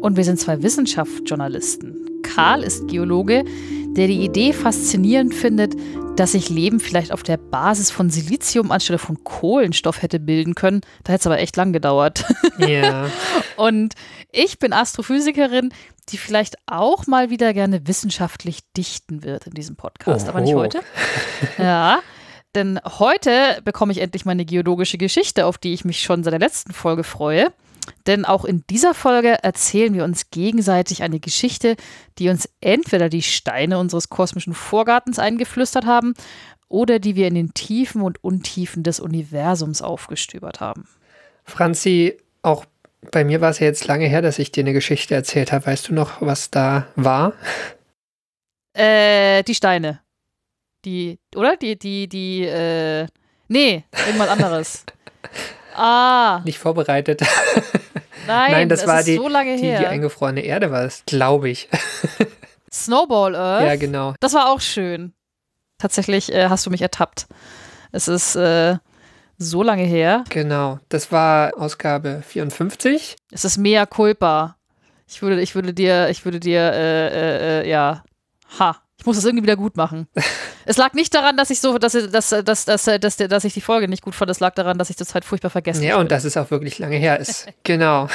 Und wir sind zwei Wissenschaftsjournalisten. Karl ist Geologe, der die Idee faszinierend findet, dass sich Leben vielleicht auf der Basis von Silizium anstelle von Kohlenstoff hätte bilden können. Da hätte es aber echt lang gedauert. Ja. Und ich bin Astrophysikerin, die vielleicht auch mal wieder gerne wissenschaftlich dichten wird in diesem Podcast. Aber nicht Oho. heute. Ja. Denn heute bekomme ich endlich meine geologische Geschichte, auf die ich mich schon seit der letzten Folge freue. Denn auch in dieser Folge erzählen wir uns gegenseitig eine Geschichte, die uns entweder die Steine unseres kosmischen Vorgartens eingeflüstert haben oder die wir in den Tiefen und Untiefen des Universums aufgestöbert haben. Franzi, auch bei mir war es ja jetzt lange her, dass ich dir eine Geschichte erzählt habe. Weißt du noch, was da war? Äh, die Steine. Die, oder? Die, die, die, äh, nee, irgendwas anderes. ah, Nicht vorbereitet. nein, Nein, das war die, so die, die eingefrorene Erde, war es, glaube ich. Snowball Earth. Ja, genau. Das war auch schön. Tatsächlich äh, hast du mich ertappt. Es ist äh, so lange her. Genau. Das war Ausgabe 54. Es ist mea culpa. Ich würde, ich würde dir, ich würde dir, äh, äh, äh, ja, ha. Ich muss das irgendwie wieder gut machen. es lag nicht daran, dass ich so, dass, dass, dass, dass, dass, dass ich die Folge nicht gut fand. Es lag daran, dass ich das halt furchtbar vergessen Ja, habe. und dass es auch wirklich lange her ist. Genau.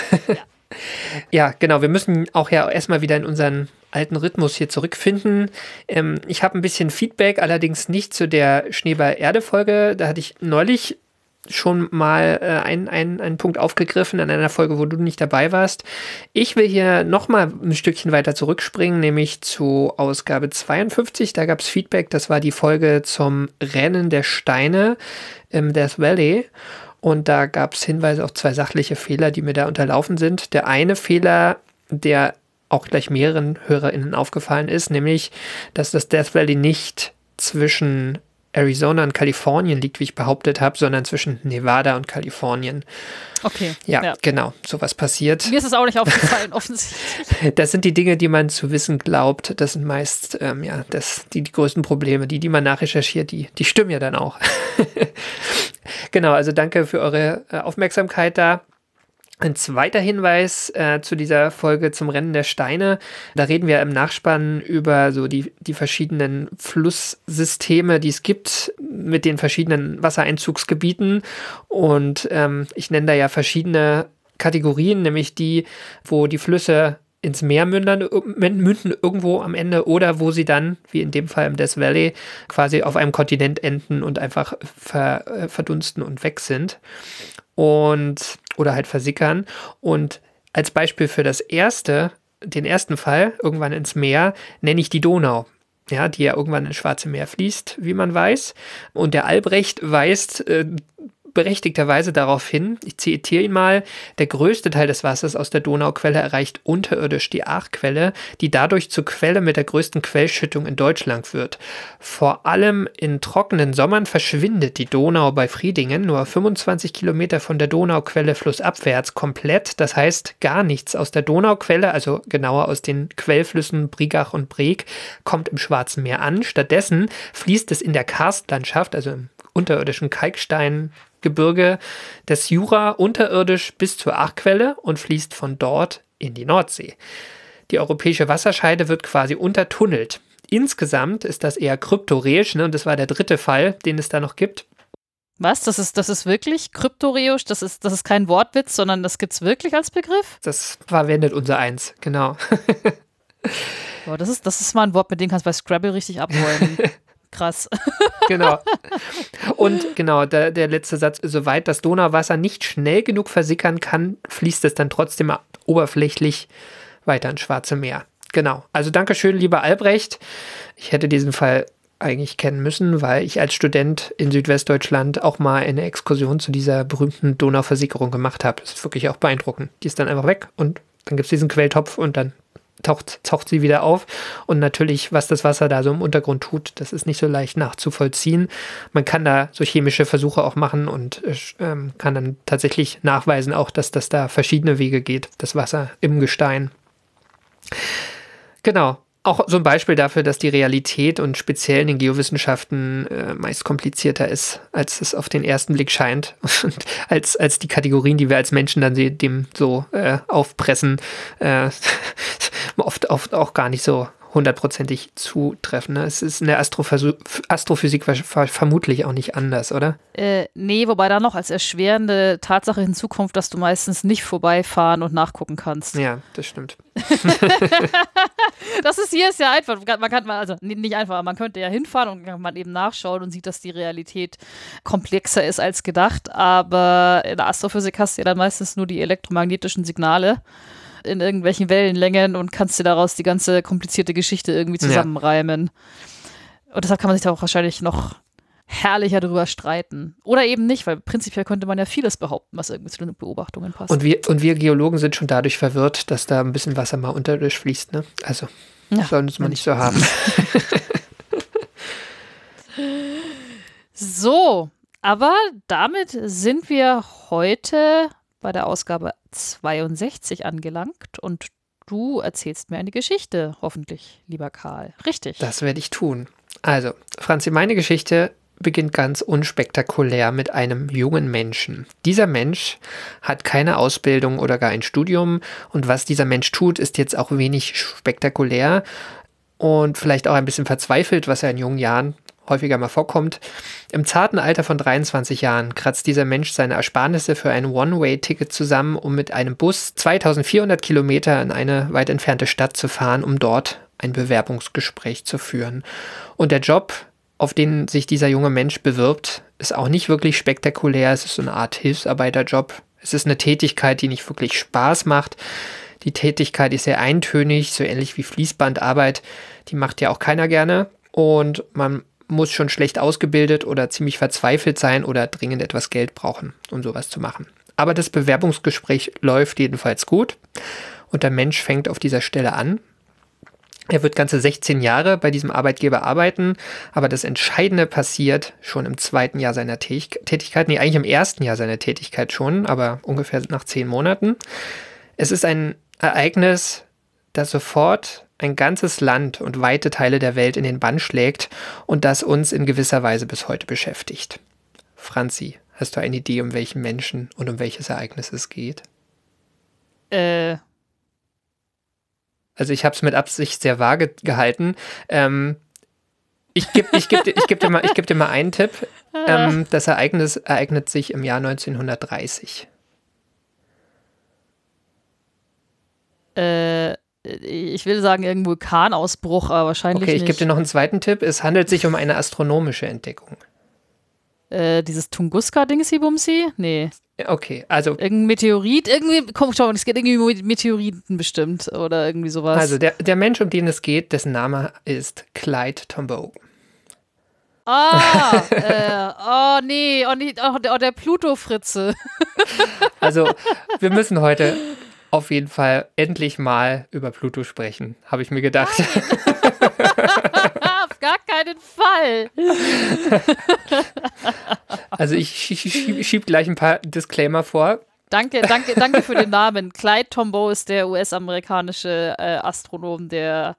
ja, genau. Wir müssen auch ja erstmal wieder in unseren alten Rhythmus hier zurückfinden. Ähm, ich habe ein bisschen Feedback, allerdings nicht zu der Schneeball-Erde-Folge. Da hatte ich neulich schon mal äh, einen, einen, einen Punkt aufgegriffen in einer Folge, wo du nicht dabei warst. Ich will hier nochmal ein Stückchen weiter zurückspringen, nämlich zu Ausgabe 52. Da gab es Feedback, das war die Folge zum Rennen der Steine im Death Valley. Und da gab es Hinweise auf zwei sachliche Fehler, die mir da unterlaufen sind. Der eine Fehler, der auch gleich mehreren HörerInnen aufgefallen ist, nämlich, dass das Death Valley nicht zwischen Arizona und Kalifornien liegt, wie ich behauptet habe, sondern zwischen Nevada und Kalifornien. Okay. Ja, genau, sowas passiert. Mir ist es auch nicht aufgefallen, offensichtlich. Das sind die Dinge, die man zu wissen glaubt. Das sind meist ähm, ja, das, die, die größten Probleme. Die, die man nachrecherchiert, die, die stimmen ja dann auch. genau, also danke für eure äh, Aufmerksamkeit da. Ein zweiter Hinweis äh, zu dieser Folge zum Rennen der Steine. Da reden wir im Nachspann über so die, die verschiedenen Flusssysteme, die es gibt mit den verschiedenen Wassereinzugsgebieten. Und ähm, ich nenne da ja verschiedene Kategorien, nämlich die, wo die Flüsse ins Meer münden, münden irgendwo am Ende oder wo sie dann, wie in dem Fall im Death Valley, quasi auf einem Kontinent enden und einfach ver, äh, verdunsten und weg sind. Und oder halt versickern. Und als Beispiel für das erste, den ersten Fall, irgendwann ins Meer, nenne ich die Donau. Ja, die ja irgendwann ins Schwarze Meer fließt, wie man weiß. Und der Albrecht weist äh, berechtigterweise darauf hin, ich zitiere ihn mal, der größte Teil des Wassers aus der Donauquelle erreicht unterirdisch die Aachquelle, die dadurch zur Quelle mit der größten Quellschüttung in Deutschland wird. Vor allem in trockenen Sommern verschwindet die Donau bei Friedingen nur 25 Kilometer von der Donauquelle flussabwärts komplett, das heißt gar nichts aus der Donauquelle, also genauer aus den Quellflüssen Brigach und Breg, kommt im Schwarzen Meer an. Stattdessen fließt es in der Karstlandschaft, also im unterirdischen Kalksteingebirge des Jura unterirdisch bis zur Aachquelle und fließt von dort in die Nordsee. Die europäische Wasserscheide wird quasi untertunnelt. Insgesamt ist das eher kryptoreisch, ne? und das war der dritte Fall, den es da noch gibt. Was? Das ist, das ist wirklich kryptoreisch? Das ist, das ist kein Wortwitz, sondern das gibt es wirklich als Begriff? Das verwendet unser Eins, genau. Ja, das ist, das ist mal ein Wort, mit dem kannst du bei Scrabble richtig abräumen. Krass. genau. Und genau, der, der letzte Satz, soweit das Donauwasser nicht schnell genug versickern kann, fließt es dann trotzdem oberflächlich weiter ins Schwarze Meer. Genau. Also Dankeschön, lieber Albrecht. Ich hätte diesen Fall eigentlich kennen müssen, weil ich als Student in Südwestdeutschland auch mal eine Exkursion zu dieser berühmten Donauversickerung gemacht habe. Das ist wirklich auch beeindruckend. Die ist dann einfach weg und dann gibt es diesen Quelltopf und dann taucht, taucht sie wieder auf. Und natürlich, was das Wasser da so im Untergrund tut, das ist nicht so leicht nachzuvollziehen. Man kann da so chemische Versuche auch machen und ähm, kann dann tatsächlich nachweisen auch, dass das da verschiedene Wege geht, das Wasser im Gestein. Genau, auch so ein Beispiel dafür, dass die Realität und speziell in den Geowissenschaften äh, meist komplizierter ist, als es auf den ersten Blick scheint. Und als, als die Kategorien, die wir als Menschen dann dem so äh, aufpressen, äh, oft, oft auch gar nicht so hundertprozentig zutreffen. Ne? Es ist in der Astrophysik vermutlich auch nicht anders, oder? Äh, nee, wobei da noch als erschwerende Tatsache hinzukommt, dass du meistens nicht vorbeifahren und nachgucken kannst. Ja, das stimmt. das ist hier ist ja einfach. Man kann mal, also nicht einfach, man könnte ja hinfahren und kann man eben nachschauen und sieht, dass die Realität komplexer ist als gedacht. Aber in der Astrophysik hast du ja dann meistens nur die elektromagnetischen Signale in irgendwelchen Wellenlängen und kannst dir daraus die ganze komplizierte Geschichte irgendwie zusammenreimen. Ja. Und deshalb kann man sich da auch wahrscheinlich noch herrlicher darüber streiten. Oder eben nicht, weil prinzipiell könnte man ja vieles behaupten, was irgendwie zu den Beobachtungen passt. Und wir, und wir Geologen sind schon dadurch verwirrt, dass da ein bisschen Wasser mal unterirdisch fließt. Ne? Also, ja, sollen es mal nicht so haben. so, aber damit sind wir heute bei der Ausgabe 62 angelangt und du erzählst mir eine Geschichte, hoffentlich, lieber Karl. Richtig. Das werde ich tun. Also, Franzi, meine Geschichte beginnt ganz unspektakulär mit einem jungen Menschen. Dieser Mensch hat keine Ausbildung oder gar ein Studium und was dieser Mensch tut, ist jetzt auch wenig spektakulär und vielleicht auch ein bisschen verzweifelt, was er in jungen Jahren häufiger mal vorkommt. Im zarten Alter von 23 Jahren kratzt dieser Mensch seine Ersparnisse für ein One-Way-Ticket zusammen, um mit einem Bus 2400 Kilometer in eine weit entfernte Stadt zu fahren, um dort ein Bewerbungsgespräch zu führen. Und der Job, auf den sich dieser junge Mensch bewirbt, ist auch nicht wirklich spektakulär. Es ist so eine Art Hilfsarbeiterjob. Es ist eine Tätigkeit, die nicht wirklich Spaß macht. Die Tätigkeit ist sehr eintönig, so ähnlich wie Fließbandarbeit. Die macht ja auch keiner gerne. Und man muss schon schlecht ausgebildet oder ziemlich verzweifelt sein oder dringend etwas Geld brauchen, um sowas zu machen. Aber das Bewerbungsgespräch läuft jedenfalls gut und der Mensch fängt auf dieser Stelle an. Er wird ganze 16 Jahre bei diesem Arbeitgeber arbeiten, aber das Entscheidende passiert schon im zweiten Jahr seiner Tätigkeit, nee, eigentlich im ersten Jahr seiner Tätigkeit schon, aber ungefähr nach zehn Monaten. Es ist ein Ereignis, das sofort ein ganzes Land und weite Teile der Welt in den Bann schlägt und das uns in gewisser Weise bis heute beschäftigt. Franzi, hast du eine Idee, um welchen Menschen und um welches Ereignis es geht? Äh. Also ich habe es mit Absicht sehr vage gehalten. Ähm, ich gebe ich geb, ich geb dir, mal, geb dir mal einen Tipp. Ähm, das Ereignis ereignet sich im Jahr 1930. Äh, ich will sagen, irgendein Vulkanausbruch, aber wahrscheinlich Okay, ich gebe dir noch einen zweiten Tipp. Es handelt sich um eine astronomische Entdeckung. Äh, dieses Tunguska-Dingsi-Bumsi? Nee. Okay, also. Irgendein Meteorit, irgendwie, komm, schau, es geht irgendwie um Meteoriten bestimmt oder irgendwie sowas. Also, der, der Mensch, um den es geht, dessen Name ist Clyde Tombaugh. Ah, äh, oh nee, oh, nee oh, der, oh, der Pluto-Fritze. also, wir müssen heute auf jeden Fall endlich mal über Pluto sprechen, habe ich mir gedacht. auf gar keinen Fall. also ich schiebe schieb gleich ein paar Disclaimer vor. Danke, danke, danke für den Namen. Clyde Tombaugh ist der US-amerikanische äh, Astronom, der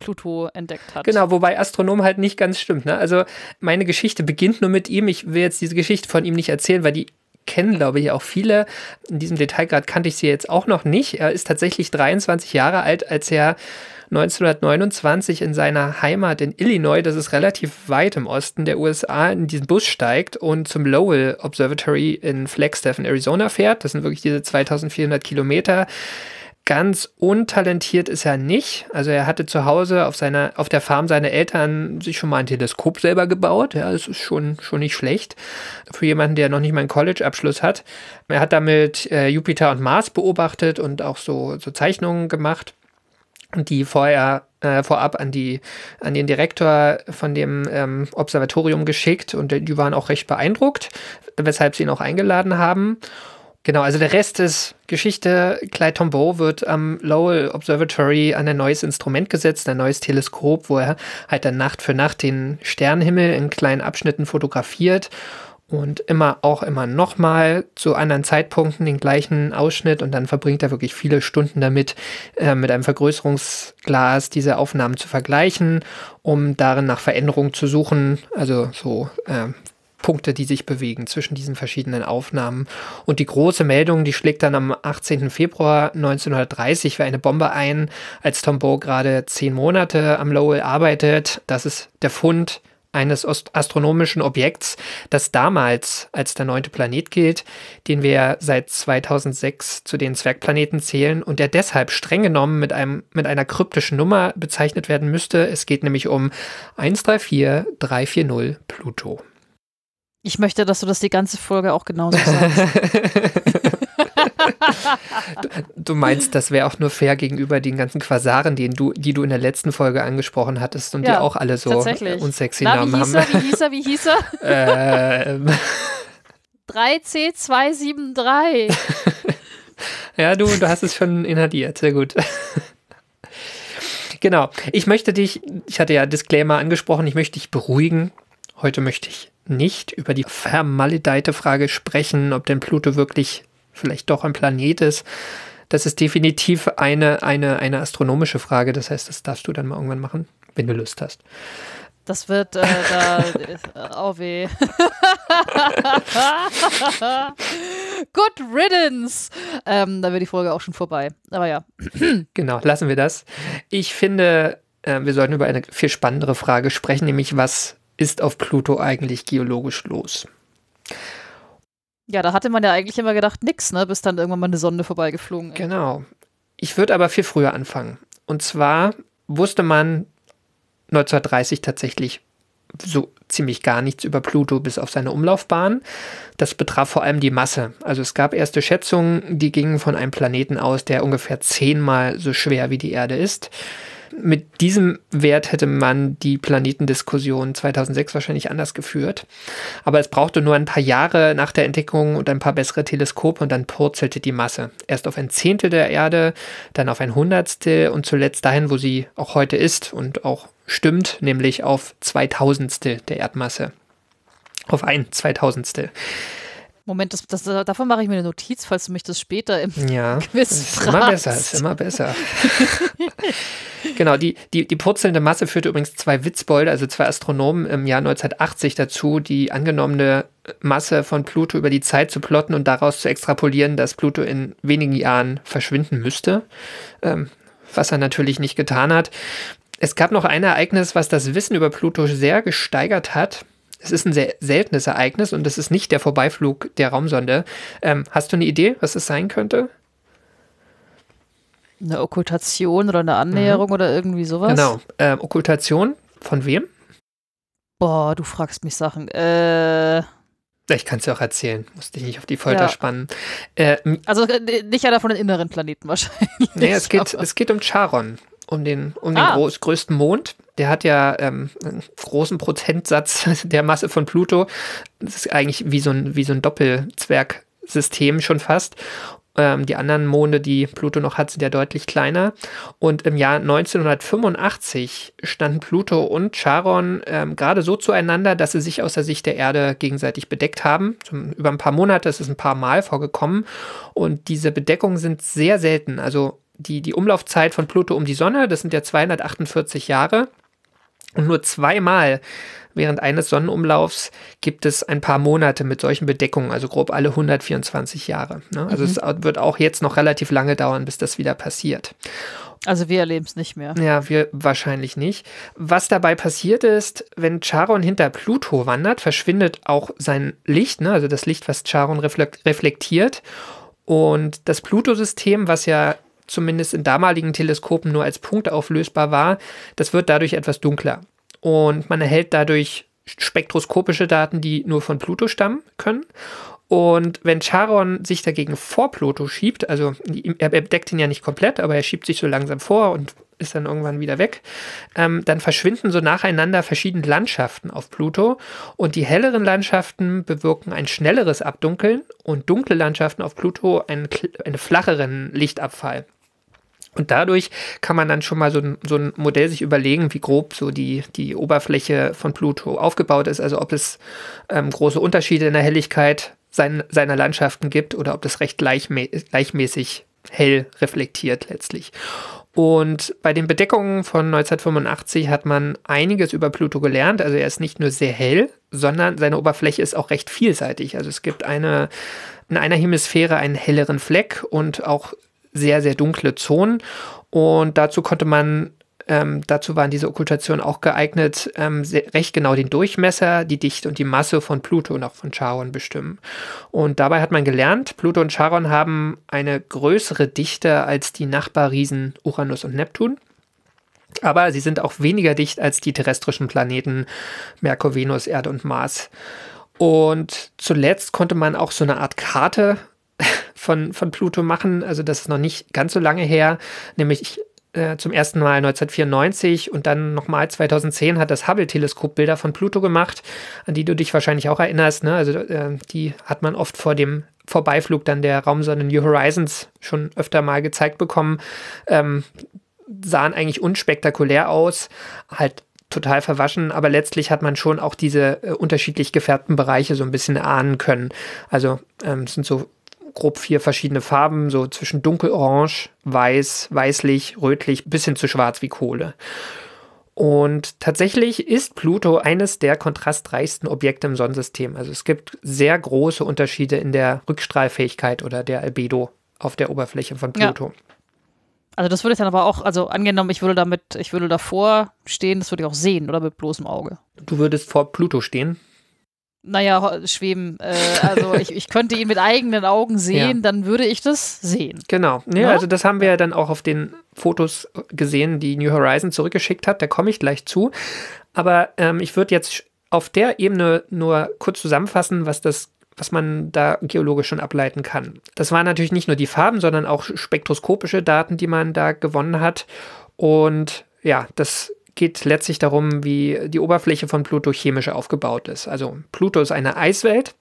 Pluto entdeckt hat. Genau, wobei Astronom halt nicht ganz stimmt. Ne? Also meine Geschichte beginnt nur mit ihm. Ich will jetzt diese Geschichte von ihm nicht erzählen, weil die kennen, glaube ich, auch viele. In diesem Detailgrad kannte ich sie jetzt auch noch nicht. Er ist tatsächlich 23 Jahre alt, als er 1929 in seiner Heimat in Illinois, das ist relativ weit im Osten der USA, in diesen Bus steigt und zum Lowell Observatory in Flagstaff in Arizona fährt. Das sind wirklich diese 2400 Kilometer. Ganz untalentiert ist er nicht. Also er hatte zu Hause auf seiner, auf der Farm seiner Eltern sich schon mal ein Teleskop selber gebaut. Ja, das ist schon, schon nicht schlecht. Für jemanden, der noch nicht mal einen College-Abschluss hat. Er hat damit äh, Jupiter und Mars beobachtet und auch so, so Zeichnungen gemacht. Und die vorher äh, vorab an die an den Direktor von dem ähm, Observatorium geschickt und die waren auch recht beeindruckt, weshalb sie ihn auch eingeladen haben. Genau, also der Rest ist Geschichte. Clyde Tombaugh wird am Lowell Observatory an ein neues Instrument gesetzt, ein neues Teleskop, wo er halt dann Nacht für Nacht den Sternenhimmel in kleinen Abschnitten fotografiert und immer auch immer nochmal zu anderen Zeitpunkten den gleichen Ausschnitt und dann verbringt er wirklich viele Stunden damit, äh, mit einem Vergrößerungsglas diese Aufnahmen zu vergleichen, um darin nach Veränderungen zu suchen, also so äh, Punkte, die sich bewegen zwischen diesen verschiedenen Aufnahmen. Und die große Meldung, die schlägt dann am 18. Februar 1930 für eine Bombe ein, als Tombaugh gerade zehn Monate am Lowell arbeitet. Das ist der Fund eines astronomischen Objekts, das damals als der neunte Planet gilt, den wir seit 2006 zu den Zwergplaneten zählen und der deshalb streng genommen mit, einem, mit einer kryptischen Nummer bezeichnet werden müsste. Es geht nämlich um 134340 Pluto. Ich möchte, dass du das die ganze Folge auch genauso sagst. du, du, meinst, das wäre auch nur fair gegenüber den ganzen Quasaren, den du, die du in der letzten Folge angesprochen hattest und ja, die auch alle so unsexy Na, Namen wie haben. Er, wie hieß er? Wie hieß er? ähm. 3C273. ja, du, du hast es schon inhaliert. Sehr gut. Genau. Ich möchte dich, ich hatte ja Disclaimer angesprochen, ich möchte dich beruhigen. Heute möchte ich nicht über die vermaledeite Frage sprechen, ob denn Pluto wirklich vielleicht doch ein Planet ist. Das ist definitiv eine, eine, eine astronomische Frage. Das heißt, das darfst du dann mal irgendwann machen, wenn du Lust hast. Das wird äh, da. Äh, oh weh. Good riddance. Ähm, da wäre die Folge auch schon vorbei. Aber ja. genau, lassen wir das. Ich finde, äh, wir sollten über eine viel spannendere Frage sprechen, nämlich was ist auf Pluto eigentlich geologisch los? Ja, da hatte man ja eigentlich immer gedacht, nix, ne, bis dann irgendwann mal eine Sonde vorbeigeflogen ist. Genau. Ich würde aber viel früher anfangen. Und zwar wusste man 1930 tatsächlich so ziemlich gar nichts über Pluto bis auf seine Umlaufbahn. Das betraf vor allem die Masse. Also es gab erste Schätzungen, die gingen von einem Planeten aus, der ungefähr zehnmal so schwer wie die Erde ist mit diesem Wert hätte man die Planetendiskussion 2006 wahrscheinlich anders geführt. Aber es brauchte nur ein paar Jahre nach der Entdeckung und ein paar bessere Teleskope und dann purzelte die Masse. Erst auf ein Zehntel der Erde, dann auf ein Hundertstel und zuletzt dahin, wo sie auch heute ist und auch stimmt, nämlich auf Zweitausendstel der Erdmasse. Auf ein Zweitausendstel. Moment, das, das, davon mache ich mir eine Notiz, falls du mich das später im ja, Quiz ist fragst. Immer besser, ist immer besser. genau, die, die, die purzelnde Masse führte übrigens zwei Witzbolde, also zwei Astronomen im Jahr 1980 dazu, die angenommene Masse von Pluto über die Zeit zu plotten und daraus zu extrapolieren, dass Pluto in wenigen Jahren verschwinden müsste. Ähm, was er natürlich nicht getan hat. Es gab noch ein Ereignis, was das Wissen über Pluto sehr gesteigert hat. Es ist ein sehr seltenes Ereignis und es ist nicht der Vorbeiflug der Raumsonde. Ähm, hast du eine Idee, was es sein könnte? Eine Okkultation oder eine Annäherung mhm. oder irgendwie sowas? Genau. Ähm, Okkultation von wem? Boah, du fragst mich Sachen. Äh. Ich kann es dir auch erzählen, muss dich nicht auf die Folter ja. spannen. Äh, also äh, nicht einer von den inneren Planeten wahrscheinlich. Nee, es geht, es geht um Charon, um den, um den ah. groß, größten Mond. Der hat ja ähm, einen großen Prozentsatz der Masse von Pluto. Das ist eigentlich wie so ein, wie so ein Doppelzwergsystem schon fast. Ähm, die anderen Monde, die Pluto noch hat, sind ja deutlich kleiner. Und im Jahr 1985 standen Pluto und Charon ähm, gerade so zueinander, dass sie sich aus der Sicht der Erde gegenseitig bedeckt haben. Zum, über ein paar Monate ist es ein paar Mal vorgekommen. Und diese Bedeckungen sind sehr selten. Also die, die Umlaufzeit von Pluto um die Sonne, das sind ja 248 Jahre. Und nur zweimal während eines Sonnenumlaufs gibt es ein paar Monate mit solchen Bedeckungen, also grob alle 124 Jahre. Ne? Also mhm. es wird auch jetzt noch relativ lange dauern, bis das wieder passiert. Also wir erleben es nicht mehr. Ja, wir wahrscheinlich nicht. Was dabei passiert ist, wenn Charon hinter Pluto wandert, verschwindet auch sein Licht, ne? also das Licht, was Charon reflektiert. Und das Pluto-System, was ja zumindest in damaligen Teleskopen nur als Punkt auflösbar war, das wird dadurch etwas dunkler. Und man erhält dadurch spektroskopische Daten, die nur von Pluto stammen können. Und wenn Charon sich dagegen vor Pluto schiebt, also er deckt ihn ja nicht komplett, aber er schiebt sich so langsam vor und ist dann irgendwann wieder weg, ähm, dann verschwinden so nacheinander verschiedene Landschaften auf Pluto und die helleren Landschaften bewirken ein schnelleres Abdunkeln und dunkle Landschaften auf Pluto einen, einen flacheren Lichtabfall. Und dadurch kann man dann schon mal so ein, so ein Modell sich überlegen, wie grob so die, die Oberfläche von Pluto aufgebaut ist, also ob es ähm, große Unterschiede in der Helligkeit sein, seiner Landschaften gibt oder ob das recht gleichmä gleichmäßig hell reflektiert letztlich. Und bei den Bedeckungen von 1985 hat man einiges über Pluto gelernt. Also er ist nicht nur sehr hell, sondern seine Oberfläche ist auch recht vielseitig. Also es gibt eine, in einer Hemisphäre einen helleren Fleck und auch sehr, sehr dunkle Zonen. Und dazu konnte man ähm, dazu waren diese Okkultationen auch geeignet, ähm, sehr, recht genau den Durchmesser, die Dichte und die Masse von Pluto und auch von Charon bestimmen. Und dabei hat man gelernt, Pluto und Charon haben eine größere Dichte als die Nachbarriesen Uranus und Neptun. Aber sie sind auch weniger dicht als die terrestrischen Planeten Merkur, Venus, Erde und Mars. Und zuletzt konnte man auch so eine Art Karte von, von Pluto machen. Also das ist noch nicht ganz so lange her, nämlich äh, zum ersten Mal 1994 und dann nochmal 2010 hat das Hubble-Teleskop Bilder von Pluto gemacht, an die du dich wahrscheinlich auch erinnerst. Ne? Also äh, die hat man oft vor dem Vorbeiflug dann der Raumsonde New Horizons schon öfter mal gezeigt bekommen. Ähm, sahen eigentlich unspektakulär aus, halt total verwaschen, aber letztlich hat man schon auch diese äh, unterschiedlich gefärbten Bereiche so ein bisschen ahnen können. Also ähm, sind so grob vier verschiedene Farben, so zwischen dunkelorange, weiß, weißlich, rötlich bis hin zu schwarz wie Kohle. Und tatsächlich ist Pluto eines der kontrastreichsten Objekte im Sonnensystem. Also es gibt sehr große Unterschiede in der Rückstrahlfähigkeit oder der Albedo auf der Oberfläche von Pluto. Ja. Also das würde ich dann aber auch, also angenommen, ich würde damit, ich würde davor stehen, das würde ich auch sehen, oder mit bloßem Auge. Du würdest vor Pluto stehen? Naja, schweben. Äh, also ich, ich könnte ihn mit eigenen Augen sehen, ja. dann würde ich das sehen. Genau. Ja, ja, also das haben wir ja dann auch auf den Fotos gesehen, die New Horizon zurückgeschickt hat. Da komme ich gleich zu. Aber ähm, ich würde jetzt auf der Ebene nur kurz zusammenfassen, was das was man da geologisch schon ableiten kann. Das waren natürlich nicht nur die Farben, sondern auch spektroskopische Daten, die man da gewonnen hat. Und ja, das geht letztlich darum, wie die Oberfläche von Pluto chemisch aufgebaut ist. Also Pluto ist eine Eiswelt.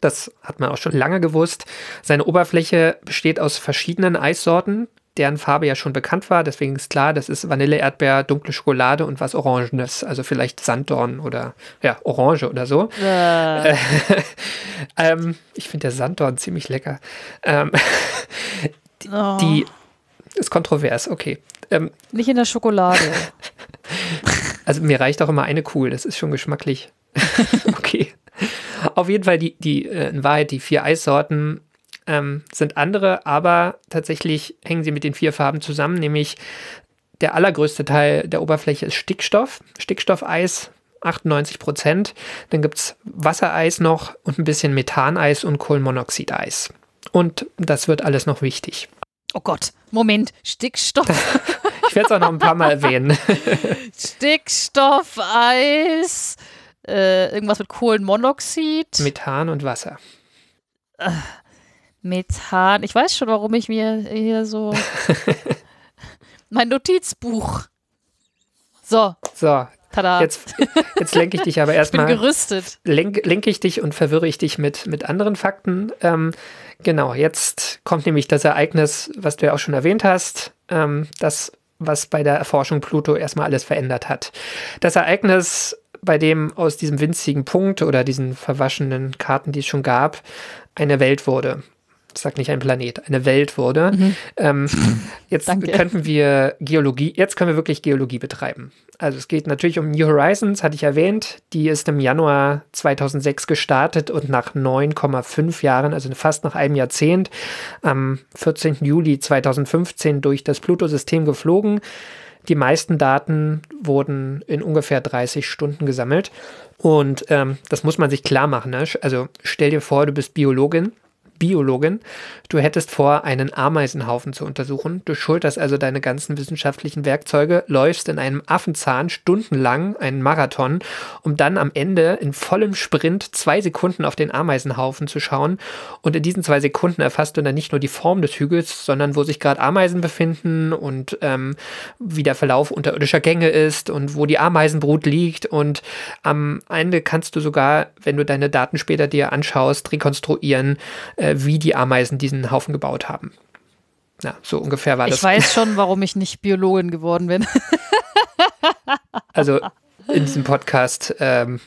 Das hat man auch schon lange gewusst. Seine Oberfläche besteht aus verschiedenen Eissorten, deren Farbe ja schon bekannt war. Deswegen ist klar, das ist Vanille, Erdbeer, dunkle Schokolade und was Orangenes. Also vielleicht Sanddorn oder ja, Orange oder so. Äh. ähm, ich finde der Sanddorn ziemlich lecker. Ähm, die, oh. die ist kontrovers, okay. Ähm, Nicht in der Schokolade. Also mir reicht auch immer eine Kuhl, das ist schon geschmacklich. okay. Auf jeden Fall, die, die, äh, in Wahrheit, die vier Eissorten ähm, sind andere, aber tatsächlich hängen sie mit den vier Farben zusammen, nämlich der allergrößte Teil der Oberfläche ist Stickstoff, Stickstoffeis, 98 Prozent. Dann gibt es Wassereis noch und ein bisschen Methaneis und Kohlenmonoxideis. Und das wird alles noch wichtig. Oh Gott, Moment, Stickstoff. ich werde es auch noch ein paar Mal erwähnen. Stickstoff, Eis, äh, irgendwas mit Kohlenmonoxid. Methan und Wasser. Äh, Methan. Ich weiß schon, warum ich mir hier so mein Notizbuch. So. So. Tada. Jetzt, jetzt lenke ich dich aber erstmal. Ich bin gerüstet. Lenke lenk ich dich und verwirre ich dich mit, mit anderen Fakten. Ähm, Genau, jetzt kommt nämlich das Ereignis, was du ja auch schon erwähnt hast, ähm, das, was bei der Erforschung Pluto erstmal alles verändert hat. Das Ereignis, bei dem aus diesem winzigen Punkt oder diesen verwaschenen Karten, die es schon gab, eine Welt wurde sag nicht ein Planet, eine Welt wurde. Mhm. Ähm, jetzt Danke. könnten wir Geologie, jetzt können wir wirklich Geologie betreiben. Also es geht natürlich um New Horizons, hatte ich erwähnt. Die ist im Januar 2006 gestartet und nach 9,5 Jahren, also fast nach einem Jahrzehnt, am 14. Juli 2015 durch das Pluto-System geflogen. Die meisten Daten wurden in ungefähr 30 Stunden gesammelt. Und ähm, das muss man sich klar machen. Ne? Also stell dir vor, du bist Biologin Biologin. Du hättest vor, einen Ameisenhaufen zu untersuchen. Du schulterst also deine ganzen wissenschaftlichen Werkzeuge, läufst in einem Affenzahn stundenlang einen Marathon, um dann am Ende in vollem Sprint zwei Sekunden auf den Ameisenhaufen zu schauen. Und in diesen zwei Sekunden erfasst du dann nicht nur die Form des Hügels, sondern wo sich gerade Ameisen befinden und ähm, wie der Verlauf unterirdischer Gänge ist und wo die Ameisenbrut liegt. Und am Ende kannst du sogar, wenn du deine Daten später dir anschaust, rekonstruieren, äh, wie die Ameisen diesen Haufen gebaut haben. Ja, so ungefähr war das. Ich weiß schon, warum ich nicht Biologin geworden bin. also in diesem Podcast ähm,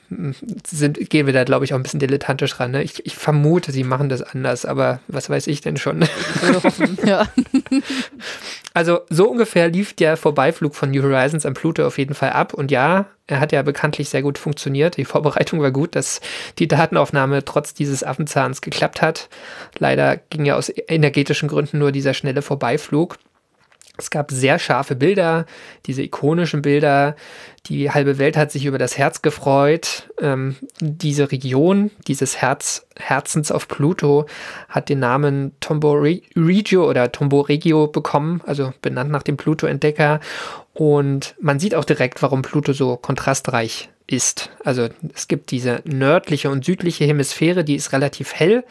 sind, gehen wir da, glaube ich, auch ein bisschen dilettantisch ran. Ne? Ich, ich, vermute, sie machen das anders, aber was weiß ich denn schon? ja. Also so ungefähr lief der Vorbeiflug von New Horizons am Pluto auf jeden Fall ab. Und ja, er hat ja bekanntlich sehr gut funktioniert. Die Vorbereitung war gut, dass die Datenaufnahme trotz dieses Affenzahns geklappt hat. Leider ging ja aus energetischen Gründen nur dieser schnelle Vorbeiflug. Es gab sehr scharfe Bilder, diese ikonischen Bilder. Die halbe Welt hat sich über das Herz gefreut. Ähm, diese Region, dieses Herz, Herzens auf Pluto, hat den Namen Tombo Regio oder Tombo Regio bekommen, also benannt nach dem Pluto-Entdecker. Und man sieht auch direkt, warum Pluto so kontrastreich ist. Also es gibt diese nördliche und südliche Hemisphäre, die ist relativ hell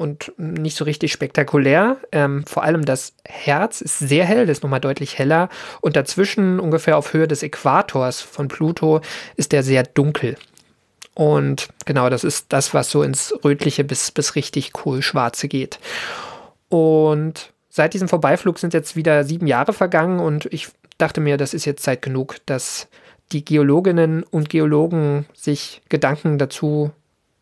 und nicht so richtig spektakulär. Ähm, vor allem das Herz ist sehr hell, das ist nochmal deutlich heller. Und dazwischen, ungefähr auf Höhe des Äquators von Pluto, ist der sehr dunkel. Und genau, das ist das, was so ins Rötliche bis, bis richtig kohlschwarze geht. Und seit diesem Vorbeiflug sind jetzt wieder sieben Jahre vergangen und ich dachte mir, das ist jetzt Zeit genug, dass die Geologinnen und Geologen sich Gedanken dazu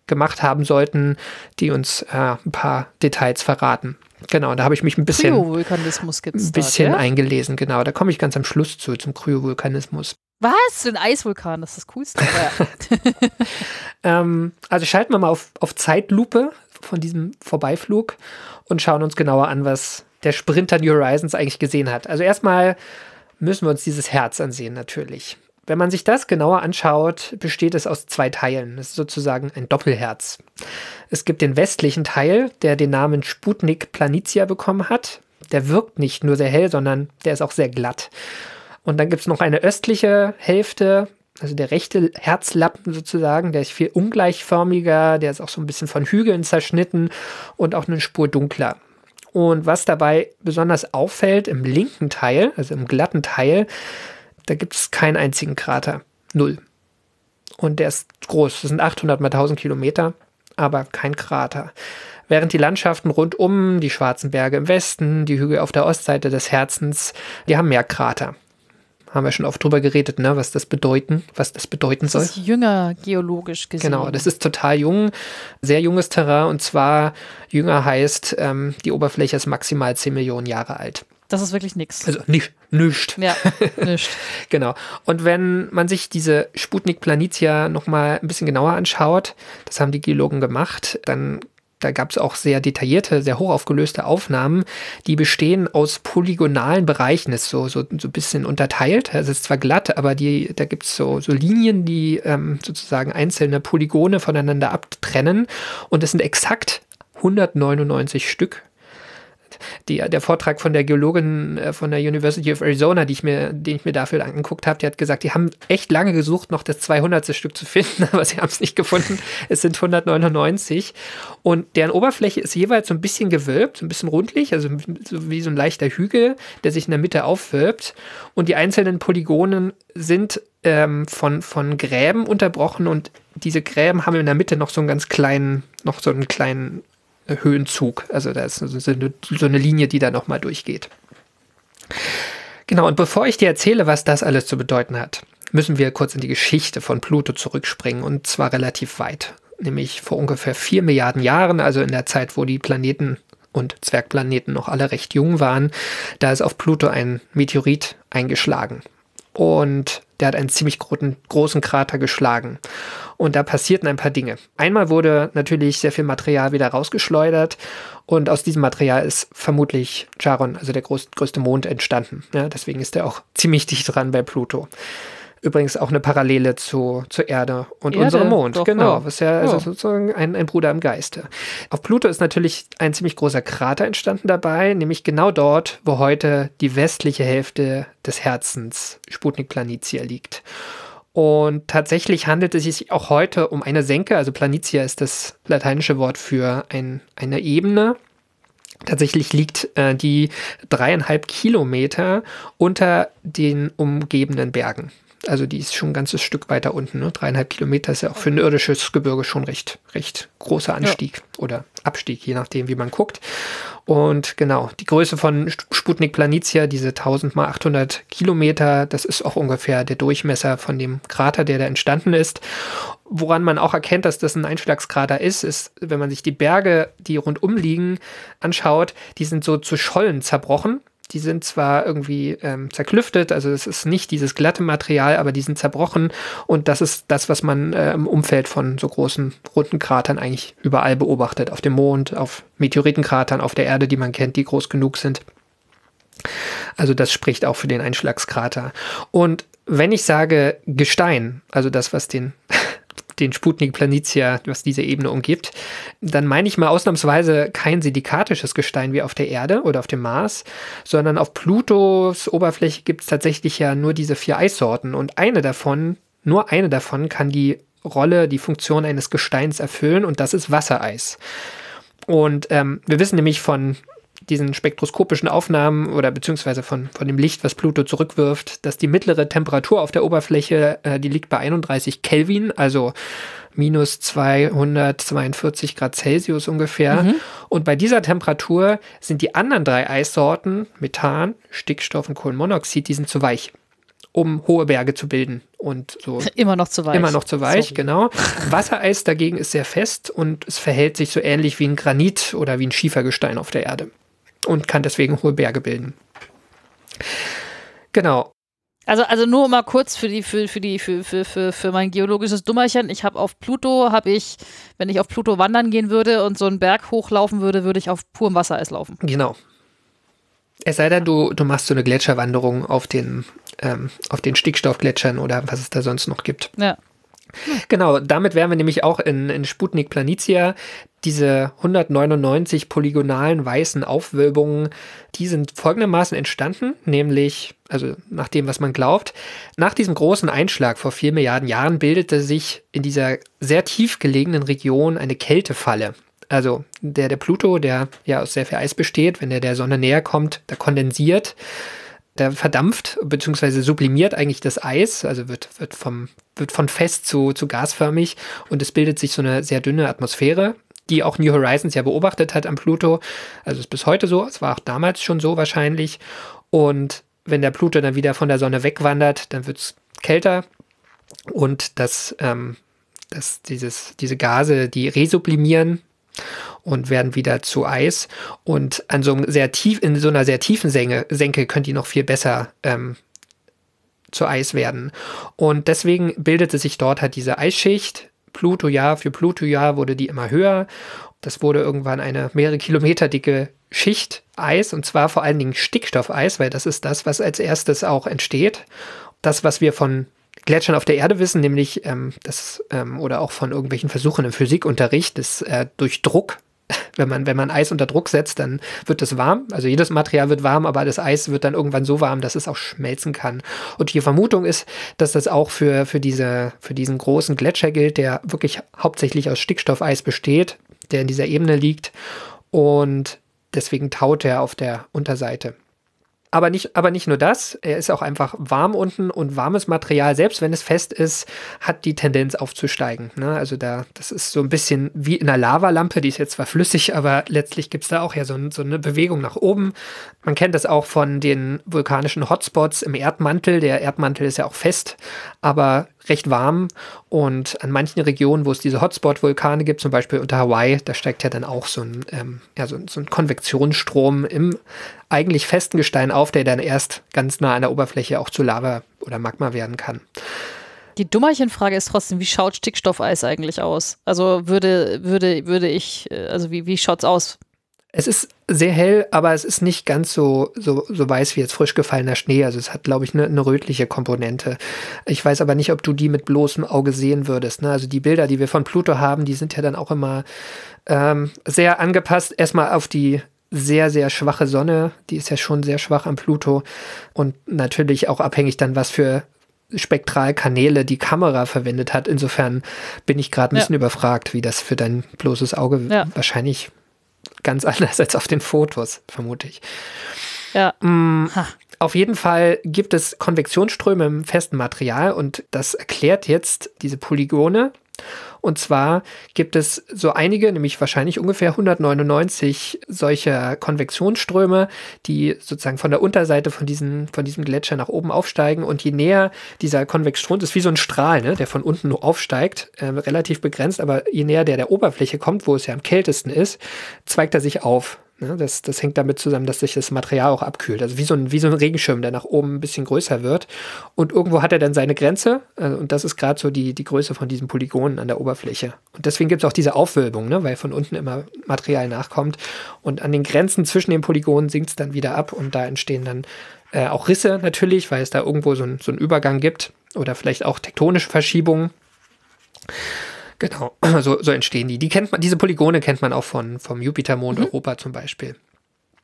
gemacht haben sollten, die uns äh, ein paar Details verraten. Genau, da habe ich mich ein bisschen, ein bisschen ja? eingelesen. Genau, da komme ich ganz am Schluss zu, zum Kryovulkanismus. Was? Den Eisvulkan, das ist das Coolste. ähm, also schalten wir mal auf, auf Zeitlupe von diesem Vorbeiflug und schauen uns genauer an, was der Sprinter New Horizons eigentlich gesehen hat. Also erstmal müssen wir uns dieses Herz ansehen, natürlich. Wenn man sich das genauer anschaut, besteht es aus zwei Teilen. Es ist sozusagen ein Doppelherz. Es gibt den westlichen Teil, der den Namen Sputnik Planitia bekommen hat. Der wirkt nicht nur sehr hell, sondern der ist auch sehr glatt. Und dann gibt es noch eine östliche Hälfte, also der rechte Herzlappen sozusagen, der ist viel ungleichförmiger, der ist auch so ein bisschen von Hügeln zerschnitten und auch eine Spur dunkler. Und was dabei besonders auffällt im linken Teil, also im glatten Teil, da gibt es keinen einzigen Krater. Null. Und der ist groß. Das sind 800 mal 1000 Kilometer, aber kein Krater. Während die Landschaften rundum, die schwarzen Berge im Westen, die Hügel auf der Ostseite des Herzens, die haben mehr Krater. Haben wir schon oft drüber geredet, ne, was das bedeuten, was das bedeuten das soll. Das ist jünger geologisch gesehen. Genau, das ist total jung, sehr junges Terrain und zwar jünger heißt, ähm, die Oberfläche ist maximal 10 Millionen Jahre alt. Das ist wirklich nichts. Also nicht, nischt. Ja, nischt. genau. Und wenn man sich diese Sputnik Planitia nochmal ein bisschen genauer anschaut, das haben die Geologen gemacht, dann da gab es auch sehr detaillierte, sehr hochaufgelöste Aufnahmen, die bestehen aus polygonalen Bereichen, ist so, so, so ein bisschen unterteilt. Es ist zwar glatt, aber die, da gibt es so, so Linien, die ähm, sozusagen einzelne Polygone voneinander abtrennen. Und es sind exakt 199 Stück die, der Vortrag von der Geologin äh, von der University of Arizona, die ich mir, den ich mir dafür angeguckt habe, die hat gesagt, die haben echt lange gesucht, noch das 200. Stück zu finden, aber sie haben es nicht gefunden. Es sind 199 und deren Oberfläche ist jeweils so ein bisschen gewölbt, so ein bisschen rundlich, also so wie so ein leichter Hügel, der sich in der Mitte aufwölbt und die einzelnen Polygonen sind ähm, von, von Gräben unterbrochen und diese Gräben haben in der Mitte noch so einen ganz kleinen, noch so einen kleinen Höhenzug. Also da ist so eine, so eine Linie, die da nochmal durchgeht. Genau, und bevor ich dir erzähle, was das alles zu bedeuten hat, müssen wir kurz in die Geschichte von Pluto zurückspringen und zwar relativ weit. Nämlich vor ungefähr vier Milliarden Jahren, also in der Zeit, wo die Planeten und Zwergplaneten noch alle recht jung waren, da ist auf Pluto ein Meteorit eingeschlagen. Und der hat einen ziemlich großen, großen Krater geschlagen. Und da passierten ein paar Dinge. Einmal wurde natürlich sehr viel Material wieder rausgeschleudert und aus diesem Material ist vermutlich Charon, also der groß, größte Mond, entstanden. Ja, deswegen ist er auch ziemlich dicht dran bei Pluto. Übrigens auch eine Parallele zu, zur Erde und Erde, unserem Mond. doch, genau, ja. was ja, also Ja. sozusagen ein, ein Bruder im Geiste. Auf Pluto ist natürlich ein ziemlich großer Krater entstanden dabei, nämlich genau dort, wo heute die westliche Hälfte des Herzens Sputnik Planitia liegt. Und tatsächlich handelt es sich auch heute um eine Senke, also Planitia ist das lateinische Wort für ein, eine Ebene. Tatsächlich liegt äh, die dreieinhalb Kilometer unter den umgebenden Bergen. Also die ist schon ein ganzes Stück weiter unten. Ne? Dreieinhalb Kilometer ist ja auch für ein irdisches Gebirge schon recht, recht großer Anstieg oder Abstieg, je nachdem, wie man guckt. Und genau, die Größe von Sputnik Planitia, diese 1000 mal 800 Kilometer, das ist auch ungefähr der Durchmesser von dem Krater, der da entstanden ist. Woran man auch erkennt, dass das ein Einschlagskrater ist, ist, wenn man sich die Berge, die rundum liegen, anschaut, die sind so zu Schollen zerbrochen. Die sind zwar irgendwie ähm, zerklüftet, also es ist nicht dieses glatte Material, aber die sind zerbrochen und das ist das, was man äh, im Umfeld von so großen runden Kratern eigentlich überall beobachtet. Auf dem Mond, auf Meteoritenkratern, auf der Erde, die man kennt, die groß genug sind. Also das spricht auch für den Einschlagskrater. Und wenn ich sage Gestein, also das, was den, den Sputnik Planitia, was diese Ebene umgibt, dann meine ich mal ausnahmsweise kein silikatisches Gestein wie auf der Erde oder auf dem Mars, sondern auf Plutos Oberfläche gibt es tatsächlich ja nur diese vier Eissorten und eine davon, nur eine davon kann die Rolle, die Funktion eines Gesteins erfüllen und das ist Wassereis. Und ähm, wir wissen nämlich von diesen spektroskopischen Aufnahmen oder beziehungsweise von, von dem Licht, was Pluto zurückwirft, dass die mittlere Temperatur auf der Oberfläche, äh, die liegt bei 31 Kelvin, also minus 242 Grad Celsius ungefähr. Und bei dieser Temperatur sind die anderen drei Eissorten, Methan, Stickstoff und Kohlenmonoxid, die sind zu weich, um hohe Berge zu bilden. Und so Immer noch zu weich. Immer noch zu weich, Sorry. genau. Wassereis dagegen ist sehr fest und es verhält sich so ähnlich wie ein Granit oder wie ein Schiefergestein auf der Erde und kann deswegen hohe Berge bilden. Genau. Also, also nur mal kurz für die, für, für die, für, für, für, für mein geologisches Dummerchen. Ich habe auf Pluto, habe ich, wenn ich auf Pluto wandern gehen würde und so einen Berg hochlaufen würde, würde ich auf purem Wassereis laufen. Genau. Es sei denn, du, du machst so eine Gletscherwanderung auf den, ähm, auf den Stickstoffgletschern oder was es da sonst noch gibt. Ja. Genau, damit wären wir nämlich auch in, in Sputnik Planitia. Diese 199 polygonalen weißen Aufwölbungen, die sind folgendermaßen entstanden, nämlich, also nach dem, was man glaubt, nach diesem großen Einschlag vor vier Milliarden Jahren bildete sich in dieser sehr tief gelegenen Region eine Kältefalle. Also der, der Pluto, der ja aus sehr viel Eis besteht, wenn er der Sonne näher kommt, der kondensiert der verdampft bzw. sublimiert eigentlich das Eis, also wird, wird, vom, wird von fest zu, zu gasförmig und es bildet sich so eine sehr dünne Atmosphäre, die auch New Horizons ja beobachtet hat am Pluto. Also ist bis heute so, es war auch damals schon so wahrscheinlich. Und wenn der Pluto dann wieder von der Sonne wegwandert, dann wird es kälter und das, ähm, das, dieses, diese Gase, die resublimieren und werden wieder zu Eis. Und an so einem sehr tief, in so einer sehr tiefen Senke, Senke können die noch viel besser ähm, zu Eis werden. Und deswegen bildete sich dort halt diese Eisschicht. Pluto-Jahr für Pluto-Jahr wurde die immer höher. Das wurde irgendwann eine mehrere Kilometer dicke Schicht Eis und zwar vor allen Dingen Stickstoffeis, weil das ist das, was als erstes auch entsteht. Das, was wir von Gletschern auf der Erde wissen, nämlich ähm, das ähm, oder auch von irgendwelchen Versuchen im Physikunterricht, dass äh, durch Druck, wenn man, wenn man Eis unter Druck setzt, dann wird es warm. Also jedes Material wird warm, aber das Eis wird dann irgendwann so warm, dass es auch schmelzen kann. Und die Vermutung ist, dass das auch für, für, diese, für diesen großen Gletscher gilt, der wirklich hauptsächlich aus Stickstoffeis besteht, der in dieser Ebene liegt. Und deswegen taut er auf der Unterseite. Aber nicht, aber nicht nur das, er ist auch einfach warm unten und warmes Material, selbst wenn es fest ist, hat die Tendenz aufzusteigen. Ne? Also da, das ist so ein bisschen wie in einer Lavalampe, die ist jetzt zwar flüssig, aber letztlich gibt es da auch ja so, so, eine Bewegung nach oben. Man kennt das auch von den vulkanischen Hotspots im Erdmantel. Der Erdmantel ist ja auch fest, aber recht warm. Und an manchen Regionen, wo es diese Hotspot-Vulkane gibt, zum Beispiel unter Hawaii, da steigt ja dann auch so ein, ähm, ja, so, so ein Konvektionsstrom im eigentlich festen Gestein auf, der dann erst ganz nah an der Oberfläche auch zu Lava oder Magma werden kann. Die Dummerchenfrage ist trotzdem, wie schaut Stickstoffeis eigentlich aus? Also würde, würde, würde ich, äh, also wie, wie schaut's aus? Es ist sehr hell, aber es ist nicht ganz so, so, so weiß wie jetzt frisch gefallener Schnee. Also es hat, glaube ich, eine, eine rötliche Komponente. Ich weiß aber nicht, ob du die mit bloßem Auge sehen würdest. Ne? Also die Bilder, die wir von Pluto haben, die sind ja dann auch immer ähm, sehr angepasst. Erstmal auf die sehr, sehr schwache Sonne. Die ist ja schon sehr schwach am Pluto. Und natürlich auch abhängig dann, was für Spektralkanäle die Kamera verwendet hat. Insofern bin ich gerade ein bisschen überfragt, wie das für dein bloßes Auge Ja. wahrscheinlich ganz anders als auf den Fotos, vermute ich. Ja. Mm. Auf jeden Fall gibt es Konvektionsströme im festen Material und das erklärt jetzt diese Polygone. Und zwar gibt es so einige, nämlich wahrscheinlich ungefähr 199 solcher Konvektionsströme, die sozusagen von der Unterseite von, diesen, von diesem Gletscher nach oben aufsteigen. Und je näher dieser Konvektionsstrom, das ist wie so ein Strahl, ne, der von unten aufsteigt, äh, relativ begrenzt, aber je näher der der Oberfläche kommt, wo es ja am kältesten ist, zweigt er sich auf. Ne, das, das hängt damit zusammen, dass sich das Material auch abkühlt. Also wie so, ein, wie so ein Regenschirm, der nach oben ein bisschen größer wird. Und irgendwo hat er dann seine Grenze. äh, Und das ist gerade so die, die Größe von diesen Polygonen an der Oberfläche. Und deswegen gibt es auch diese Aufwölbung, ne, weil von unten immer Material nachkommt. Und an den Grenzen zwischen den Polygonen sinkt es dann wieder ab. Und da entstehen dann äh, auch Risse natürlich, weil es da irgendwo so, ein, so einen Übergang gibt. Oder vielleicht auch tektonische Verschiebungen. Genau, so, so entstehen die. die kennt man, diese Polygone kennt man auch von, vom Jupitermond Europa zum Beispiel.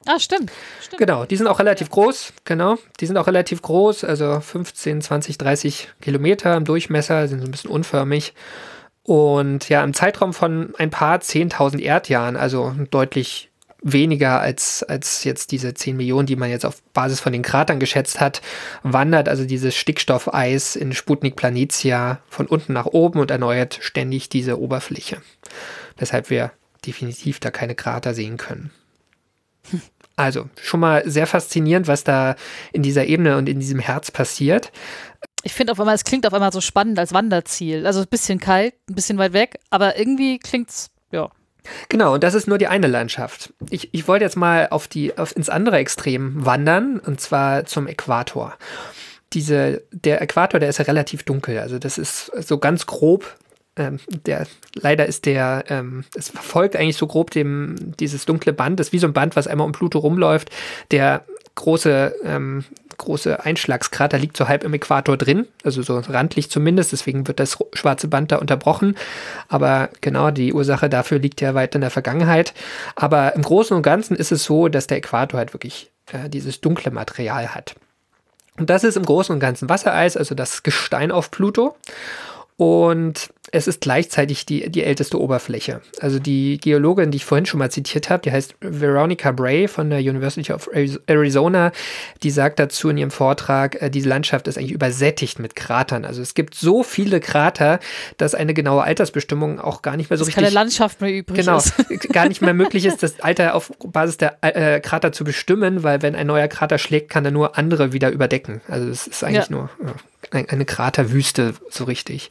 Ah, stimmt. stimmt. Genau, die sind auch relativ groß, genau. Die sind auch relativ groß, also 15, 20, 30 Kilometer im Durchmesser, sind so ein bisschen unförmig. Und ja, im Zeitraum von ein paar 10.000 Erdjahren, also deutlich weniger als, als jetzt diese 10 Millionen, die man jetzt auf Basis von den Kratern geschätzt hat, wandert also dieses Stickstoffeis in Sputnik Planitia von unten nach oben und erneuert ständig diese Oberfläche. Weshalb wir definitiv da keine Krater sehen können. Also schon mal sehr faszinierend, was da in dieser Ebene und in diesem Herz passiert. Ich finde auf einmal, es klingt auf einmal so spannend als Wanderziel. Also ein bisschen kalt, ein bisschen weit weg, aber irgendwie klingt's, ja. Genau, und das ist nur die eine Landschaft. Ich, ich wollte jetzt mal auf die, auf, ins andere Extrem wandern, und zwar zum Äquator. Diese, der Äquator, der ist ja relativ dunkel. Also das ist so ganz grob. Ähm, der, leider ist der, ähm, es verfolgt eigentlich so grob dem, dieses dunkle Band, das ist wie so ein Band, was einmal um Pluto rumläuft. Der große, ähm, große Einschlagskrater liegt so halb im Äquator drin, also so randlich zumindest, deswegen wird das schwarze Band da unterbrochen. Aber genau, die Ursache dafür liegt ja weit in der Vergangenheit. Aber im Großen und Ganzen ist es so, dass der Äquator halt wirklich äh, dieses dunkle Material hat. Und das ist im Großen und Ganzen Wassereis, also das Gestein auf Pluto. Und es ist gleichzeitig die, die älteste Oberfläche. Also die Geologin, die ich vorhin schon mal zitiert habe, die heißt Veronica Bray von der University of Arizona, die sagt dazu in ihrem Vortrag, äh, diese Landschaft ist eigentlich übersättigt mit Kratern. Also es gibt so viele Krater, dass eine genaue Altersbestimmung auch gar nicht mehr so Dass richtig keine Landschaft mehr übrig genau, ist. gar nicht mehr möglich ist, das Alter auf Basis der äh, Krater zu bestimmen, weil wenn ein neuer Krater schlägt, kann er nur andere wieder überdecken. Also es ist eigentlich Ja. nur ja, ein- eine Kraterwüste, so richtig.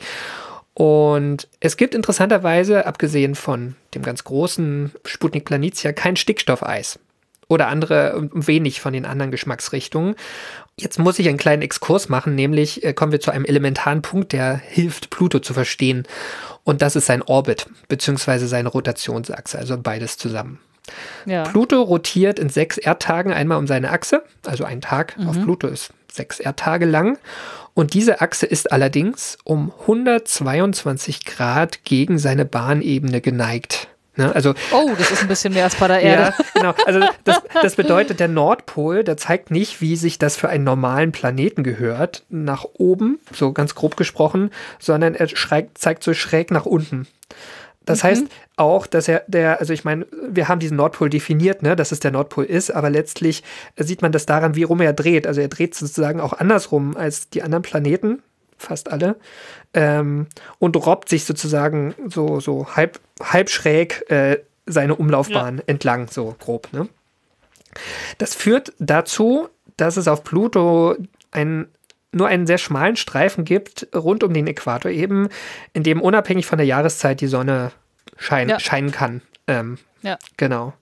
Und es gibt interessanterweise, abgesehen von dem ganz großen Sputnik Planitia, kein Stickstoffeis. Oder andere, wenig von den anderen Geschmacksrichtungen. Jetzt muss ich einen kleinen Exkurs machen, nämlich äh, kommen wir zu einem elementaren Punkt, der hilft, Pluto zu verstehen. Und das ist sein Orbit, beziehungsweise seine Rotationsachse, also beides zusammen. Ja. Pluto rotiert in sechs Erdtagen einmal um seine Achse. Also ein Tag auf Pluto ist sechs Erdtage lang. Und diese Achse ist allerdings um 122 Grad gegen seine Bahnebene geneigt. Ne? Also Oh, das ist ein bisschen mehr als bei der Erde. ja, genau. Also das, das bedeutet, der Nordpol, der zeigt nicht, wie sich das für einen normalen Planeten gehört, nach oben, so ganz grob gesprochen, sondern er schräg, zeigt so schräg nach unten. Das heißt auch, dass er der, also ich meine, wir haben diesen Nordpol definiert, ne, dass es der Nordpol ist, aber letztlich sieht man das daran, wie rum er dreht. Also er dreht sozusagen auch andersrum als die anderen Planeten, fast alle, ähm, und robbt sich sozusagen so, so halb, halb schräg äh, seine Umlaufbahn entlang, so grob. Ne? Das führt dazu, dass es auf Pluto ein, nur einen sehr schmalen Streifen gibt, rund um den Äquator eben, in dem unabhängig von der Jahreszeit die Sonne schein, Ja. scheinen kann. Ähm, Ja. Genau.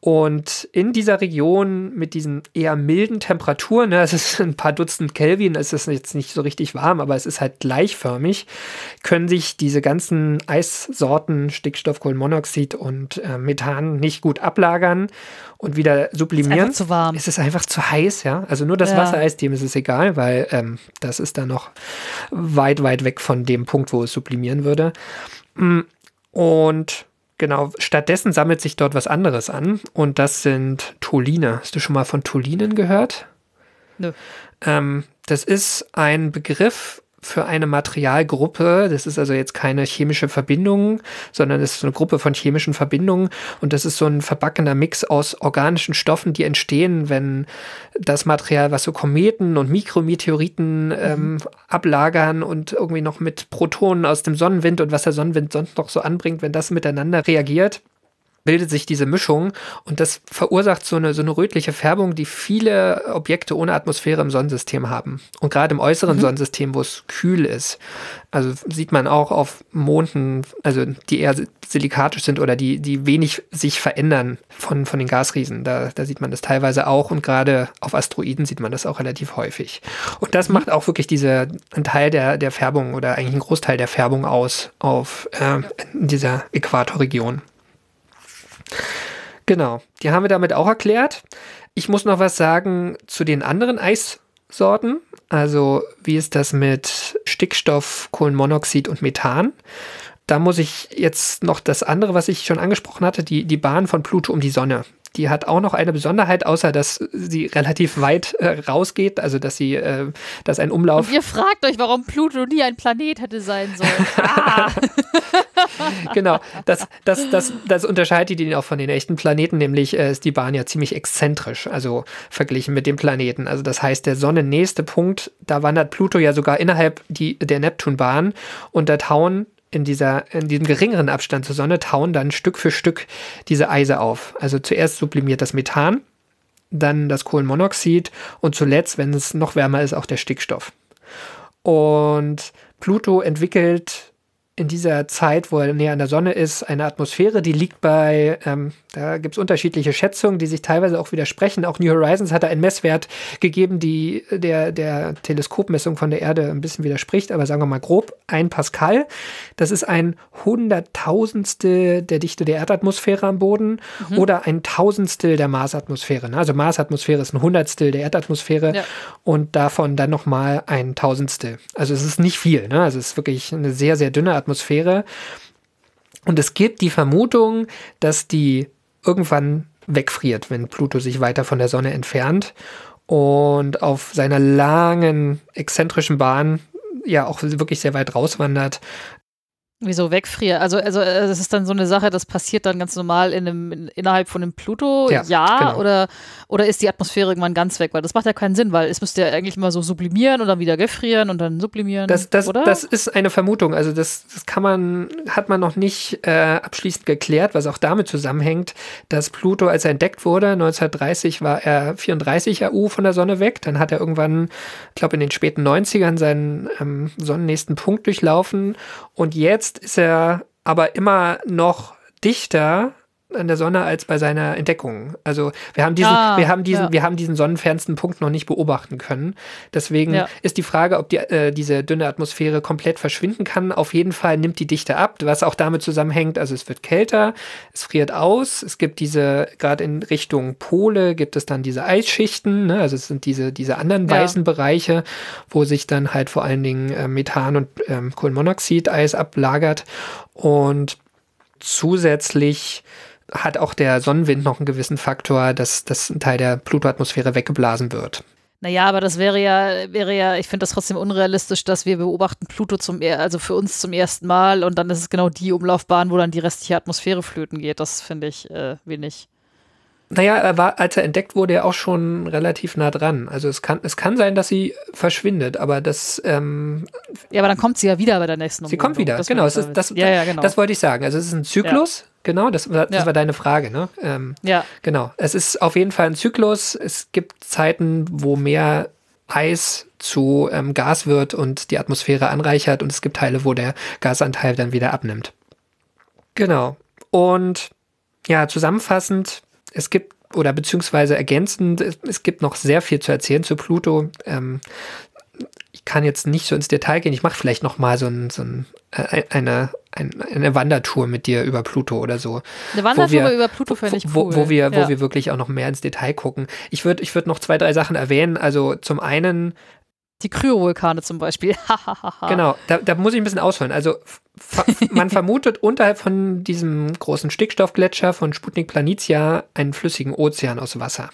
Und in dieser Region mit diesen eher milden Temperaturen, ne, es ist ein paar Dutzend Kelvin, es ist jetzt nicht so richtig warm, aber es ist halt gleichförmig, können sich diese ganzen Eissorten Stickstoff, Kohlenmonoxid und äh, Methan nicht gut ablagern und wieder sublimieren. einfach zu warm. Es ist einfach zu heiß, ja. Also nur das Ja. Wassereis, dem ist es egal, weil ähm, das ist dann noch weit, weit weg von dem Punkt, wo es sublimieren würde. Mm, Und genau, stattdessen sammelt sich dort was anderes an und das sind Toline. Hast du schon mal von Tolinen gehört? Nö. Ähm, das ist ein Begriff für eine Materialgruppe. Das ist also jetzt keine chemische Verbindung, sondern es ist eine Gruppe von chemischen Verbindungen. Und das ist so ein verbackener Mix aus organischen Stoffen, die entstehen, wenn das Material, was so Kometen und Mikrometeoriten ähm, ablagern und irgendwie noch mit Protonen aus dem Sonnenwind und was der Sonnenwind sonst noch so anbringt, wenn das miteinander reagiert, bildet sich diese Mischung und das verursacht so eine, so eine rötliche Färbung, die viele Objekte ohne Atmosphäre im Sonnensystem haben. Und gerade im äußeren Sonnensystem, wo es kühl ist, also sieht man auch auf Monden, also die eher silikatisch sind oder die, die wenig sich verändern von, von den Gasriesen. Da, da sieht man das teilweise auch und gerade auf Asteroiden sieht man das auch relativ häufig. Und das macht auch wirklich diese, einen Teil der, der Färbung oder eigentlich einen Großteil der Färbung aus auf äh, in dieser Äquatorregion. Genau, die haben wir damit auch erklärt. Ich muss noch was sagen zu den anderen Eissorten. Also, wie ist das mit Stickstoff, Kohlenmonoxid und Methan? Da muss ich jetzt noch das andere, was ich schon angesprochen hatte, die, die Bahn von Pluto um die Sonne. Die hat auch noch eine Besonderheit, außer dass sie relativ weit äh, rausgeht, also dass sie, äh, dass ein Umlauf Und ihr fragt euch, warum Pluto nie ein Planet hätte sein sollen. Ah. genau, das, das, das, das unterscheidet ihn auch von den echten Planeten, nämlich äh, ist die Bahn ja ziemlich exzentrisch, also verglichen mit dem Planeten. Also das heißt, der sonnennächste Punkt, da wandert Pluto ja sogar innerhalb die, der Neptunbahn und da tauen in, dieser, in diesem geringeren Abstand zur Sonne tauen dann Stück für Stück diese Eise auf. Also zuerst sublimiert das Methan, dann das Kohlenmonoxid und zuletzt, wenn es noch wärmer ist, auch der Stickstoff. Und Pluto entwickelt in dieser Zeit, wo er näher an der Sonne ist, eine Atmosphäre, die liegt bei, ähm, da gibt es unterschiedliche Schätzungen, die sich teilweise auch widersprechen. Auch New Horizons hat da einen Messwert gegeben, die der, der Teleskopmessung von der Erde ein bisschen widerspricht, aber sagen wir mal grob, ein Pascal. Das ist ein Hunderttausendstel der Dichte der Erdatmosphäre am Boden oder ein Tausendstel der Marsatmosphäre. ne? Also Marsatmosphäre ist ein Hundertstel der Erdatmosphäre Ja. und davon dann nochmal ein Tausendstel. Also es ist nicht viel, ne? Also es ist wirklich eine sehr, sehr dünne Atmosphäre. Und es gibt die Vermutung, dass die irgendwann wegfriert, wenn Pluto sich weiter von der Sonne entfernt und auf seiner langen, exzentrischen Bahn ja auch wirklich sehr weit rauswandert. Wieso wegfrieren? Also, also äh, das ist dann so eine Sache, das passiert dann ganz normal in einem, in, innerhalb von einem Pluto, Ja, ja, genau. oder, oder ist die Atmosphäre irgendwann ganz weg? Weil das macht ja keinen Sinn, weil es müsste ja eigentlich immer so sublimieren und dann wieder gefrieren und dann sublimieren. Das, das, oder? das ist eine Vermutung. Also das, das kann man, hat man noch nicht äh, abschließend geklärt, was auch damit zusammenhängt, dass Pluto, als er entdeckt wurde, 1930 war er 34 AU von der Sonne weg. Dann hat er irgendwann, ich glaube in den späten 90ern, seinen ähm, sonnennächsten Punkt durchlaufen. Und jetzt ist er aber immer noch dichter an der Sonne als bei seiner Entdeckung. Also wir haben diesen, Ah, wir haben diesen, ja. wir haben diesen sonnenfernsten Punkt noch nicht beobachten können. Deswegen Ja. ist die Frage, ob die, äh, diese dünne Atmosphäre komplett verschwinden kann. Auf jeden Fall nimmt die Dichte ab, was auch damit zusammenhängt, also es wird kälter, es friert aus, es gibt diese, gerade in Richtung Pole gibt es dann diese Eisschichten, ne? also es sind diese, diese anderen Ja. weißen Bereiche, wo sich dann halt vor allen Dingen äh, Methan und ähm, Kohlenmonoxid Eis ablagert und zusätzlich hat auch der Sonnenwind noch einen gewissen Faktor, dass, dass ein Teil der Pluto-Atmosphäre weggeblasen wird. Naja, aber das wäre ja, wäre ja, ich finde das trotzdem unrealistisch, dass wir beobachten Pluto zum, also für uns zum ersten Mal und dann ist es genau die Umlaufbahn, wo dann die restliche Atmosphäre flöten geht. Das finde ich äh, wenig. Naja, er war, als er entdeckt wurde, ja auch schon relativ nah dran. Also es kann, es kann sein, dass sie verschwindet, aber das, ähm, Ja, aber dann kommt sie ja wieder bei der nächsten sie kommt wieder. Das Genau, es ist, das, ja, ja, genau. das wollte ich sagen. Also es ist ein Zyklus, genau, das, war- das Ja. war deine Frage, ne? Ähm, ja, Genau. Es ist auf jeden Fall ein Zyklus. Es gibt Zeiten, wo mehr Eis zu ähm, Gas wird und die Atmosphäre anreichert und es gibt Teile, wo der Gasanteil dann wieder abnimmt. Genau. Und ja, zusammenfassend, es gibt oder beziehungsweise ergänzend, es, gibt noch sehr viel zu erzählen zu Pluto. Ähm, ich kann jetzt nicht so ins Detail gehen. Ich mache vielleicht noch mal so, ein, so ein, äh, eine, ein, eine Wandertour mit dir über Pluto oder so. Eine Wandertour wir- über Pluto fände ich wo, cool. wo, wir, wo ja. wir wirklich auch noch mehr ins Detail gucken. Ich würde ich würd noch zwei, drei Sachen erwähnen. Also zum einen, Die Kryovulkane zum Beispiel. Genau, da, da muss ich ein bisschen ausholen. Also man vermutet unterhalb von diesem großen Stickstoffgletscher von Sputnik Planitia einen flüssigen Ozean aus Wasser.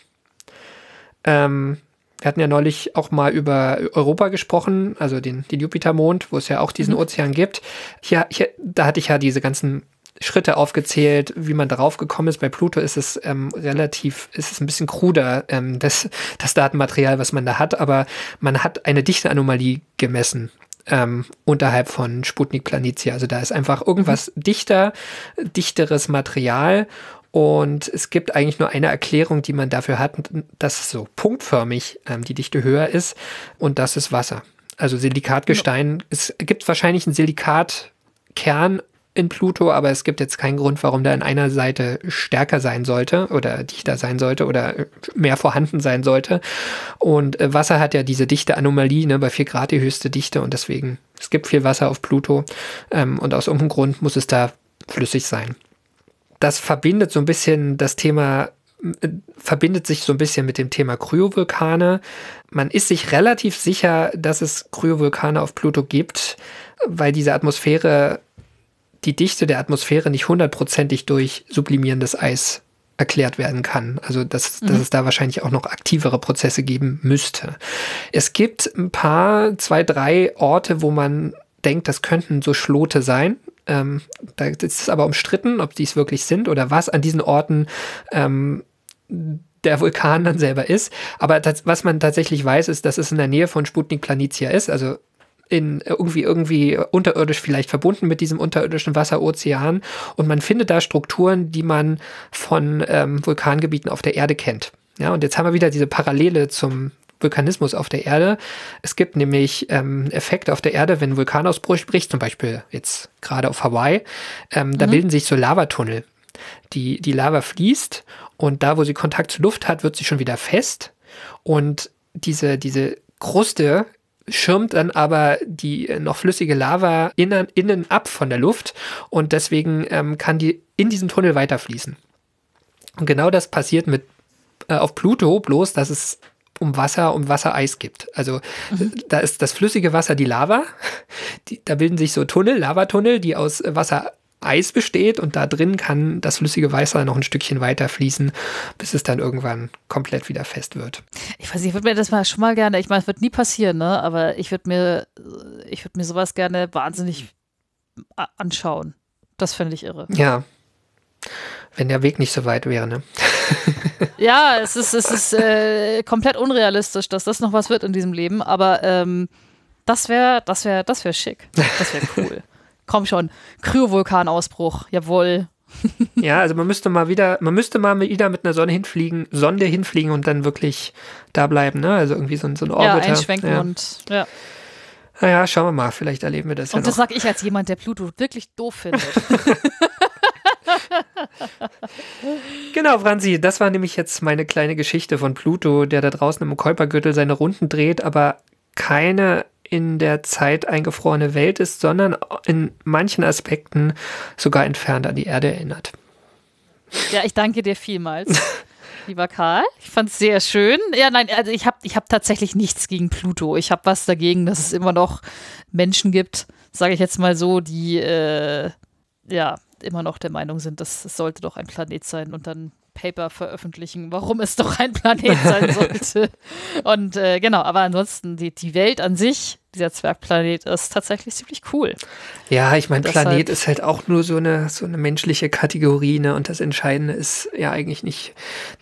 Ähm, wir hatten ja neulich auch mal über Europa gesprochen, also den, den Jupitermond, wo es ja auch diesen Ozean gibt. Hier, hier, da hatte ich ja diese ganzen Schritte aufgezählt, wie man darauf gekommen ist. Bei Pluto ist es ähm, relativ, ist es ein bisschen kruder, ähm, das, das Datenmaterial, was man da hat, aber man hat eine Dichteanomalie gemessen. Ähm, unterhalb von Sputnik Planitia. Also da ist einfach irgendwas dichter, dichteres Material und es gibt eigentlich nur eine Erklärung, die man dafür hat, dass so punktförmig ähm, die Dichte höher ist und das ist Wasser. Also Silikatgestein, es gibt wahrscheinlich einen Silikatkern in Pluto, aber es gibt jetzt keinen Grund, warum der an einer Seite stärker sein sollte oder dichter sein sollte oder mehr vorhanden sein sollte. Und äh, Wasser hat ja diese dichte Anomalie, ne, bei 4 Grad die höchste Dichte und deswegen, es gibt viel Wasser auf Pluto ähm, und aus irgendeinem Grund muss es da flüssig sein. Das verbindet so ein bisschen das Thema äh, verbindet sich so ein bisschen mit dem Thema Kryovulkane. Man ist sich relativ sicher, dass es Kryovulkane auf Pluto gibt, weil diese Atmosphäre, die Dichte der Atmosphäre nicht hundertprozentig durch sublimierendes Eis erklärt werden kann. Also dass, dass es da wahrscheinlich auch noch aktivere Prozesse geben müsste. Es gibt ein paar, zwei, drei Orte, wo man denkt, das könnten so Schlote sein. Ähm, da ist es aber umstritten, ob dies wirklich sind oder was an diesen Orten ähm, der Vulkan dann selber ist. Aber das, was man tatsächlich weiß, ist, dass es in der Nähe von Sputnik Planitia ist, also in irgendwie irgendwie unterirdisch vielleicht verbunden mit diesem unterirdischen Wasserozean und man findet da Strukturen, die man von ähm, Vulkangebieten auf der Erde kennt. Ja, und jetzt haben wir wieder diese Parallele zum Vulkanismus auf der Erde. Es gibt nämlich ähm, Effekte auf der Erde, wenn ein Vulkanausbruch bricht, zum Beispiel jetzt gerade auf Hawaii, ähm, da bilden sich so Lavatunnel. Die, die Lava fließt und da, wo sie Kontakt zur Luft hat, wird sie schon wieder fest und diese, diese Kruste schirmt dann aber die äh, noch flüssige Lava innen, innen ab von der Luft und deswegen ähm, kann die in diesen Tunnel weiterfließen. Und genau das passiert mit äh, auf Pluto, bloß dass es um Wasser, um Wassereis gibt. Also äh, da ist das flüssige Wasser die Lava, die, da bilden sich so Tunnel, Lavatunnel, die aus äh, Wassereis besteht und da drin kann das flüssige Wasser noch ein Stückchen weiter fließen, bis es dann irgendwann komplett wieder fest wird. Ich weiß nicht, ich würde mir das mal schon mal gerne, ich meine, es wird nie passieren, ne? Aber ich würde mir, ich würde mir sowas gerne wahnsinnig anschauen. Das fände ich irre. Ja. Wenn der Weg nicht so weit wäre, ne? Ja, es ist, es ist äh, komplett unrealistisch, dass das noch was wird in diesem Leben, aber ähm, das wäre, das wäre, das wäre schick. Das wäre cool. Komm schon, Kryovulkanausbruch, jawohl. Ja, also man müsste mal wieder, man müsste mal wieder mit einer Sonne hinfliegen, Sonde hinfliegen und dann wirklich da bleiben, ne? Also irgendwie so, ein- so ein Ja, Orbiter. einschwenken ja. und ja. Naja, schauen wir mal, vielleicht erleben wir das Und ja das noch. sage ich als jemand, der Pluto wirklich doof findet. Genau, Franzi, das war nämlich jetzt meine kleine Geschichte von Pluto, der da draußen im Kuipergürtel seine Runden dreht, aber keine in der Zeit eingefrorene Welt ist, sondern in manchen Aspekten sogar entfernt an die Erde erinnert. Ja, ich danke dir vielmals, lieber Karl. Ich fand es sehr schön. Ja, nein, also ich habe ich hab tatsächlich nichts gegen Pluto. Ich habe was dagegen, dass es immer noch Menschen gibt, sage ich jetzt mal so, die äh, ja immer noch der Meinung sind, dass es sollte doch ein Planet sein und dann Paper veröffentlichen, warum es doch ein Planet sein sollte. Und äh, genau, aber ansonsten die, die Welt an sich, dieser Zwergplanet, ist tatsächlich ziemlich cool. Ja, ich meine, Planet ist halt auch nur so eine, so eine menschliche Kategorie, ne? Und das Entscheidende ist ja eigentlich nicht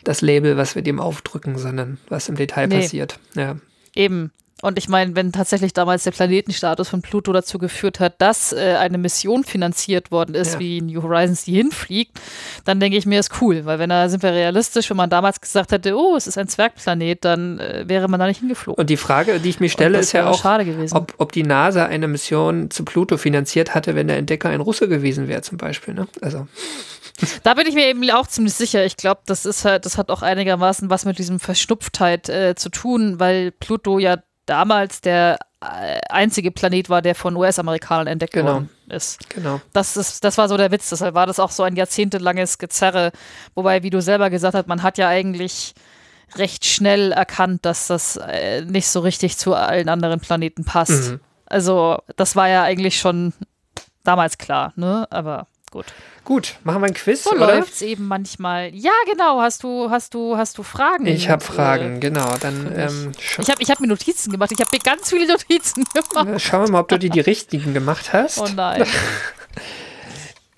das Label, was wir dem aufdrücken, sondern was im Detail Nee. passiert. Ja. Eben. Und ich meine, wenn tatsächlich damals der Planetenstatus von Pluto dazu geführt hat, dass äh, eine Mission finanziert worden ist, Ja. wie New Horizons, die hinfliegt, dann denke ich mir, ist cool. Weil wenn da sind wir realistisch, wenn man damals gesagt hätte, oh, es ist ein Zwergplanet, dann äh, wäre man da nicht hingeflogen. Und die Frage, die ich mir stelle, ist ja auch, ob, ob die NASA eine Mission zu Pluto finanziert hatte, wenn der Entdecker ein Russe gewesen wäre, zum Beispiel. Ne? Also, Da bin ich mir eben auch ziemlich sicher. Ich glaube, das ist halt, das hat auch einigermaßen was mit diesem Verschnupftheit äh, zu tun, weil Pluto ja damals der äh, einzige Planet war, der von US-Amerikanern entdeckt Genau. worden ist. genau. Das, ist, das war so der Witz, deshalb war das auch so ein jahrzehntelanges Gezerre. Wobei, wie du selber gesagt hast, man hat ja eigentlich recht schnell erkannt, dass das äh, nicht so richtig zu allen anderen Planeten passt. Mhm. Also, das war ja eigentlich schon damals klar, ne? Aber gut. Gut, machen wir ein Quiz, So oder? läuft's eben manchmal. Ja, genau. Hast du, hast du, hast du Fragen? Ich habe Äh, Fragen, genau. Dann ähm, Ich habe ich hab mir Notizen gemacht. Ich habe mir ganz viele Notizen gemacht. schauen wir mal, ob du dir die richtigen gemacht hast. Oh nein.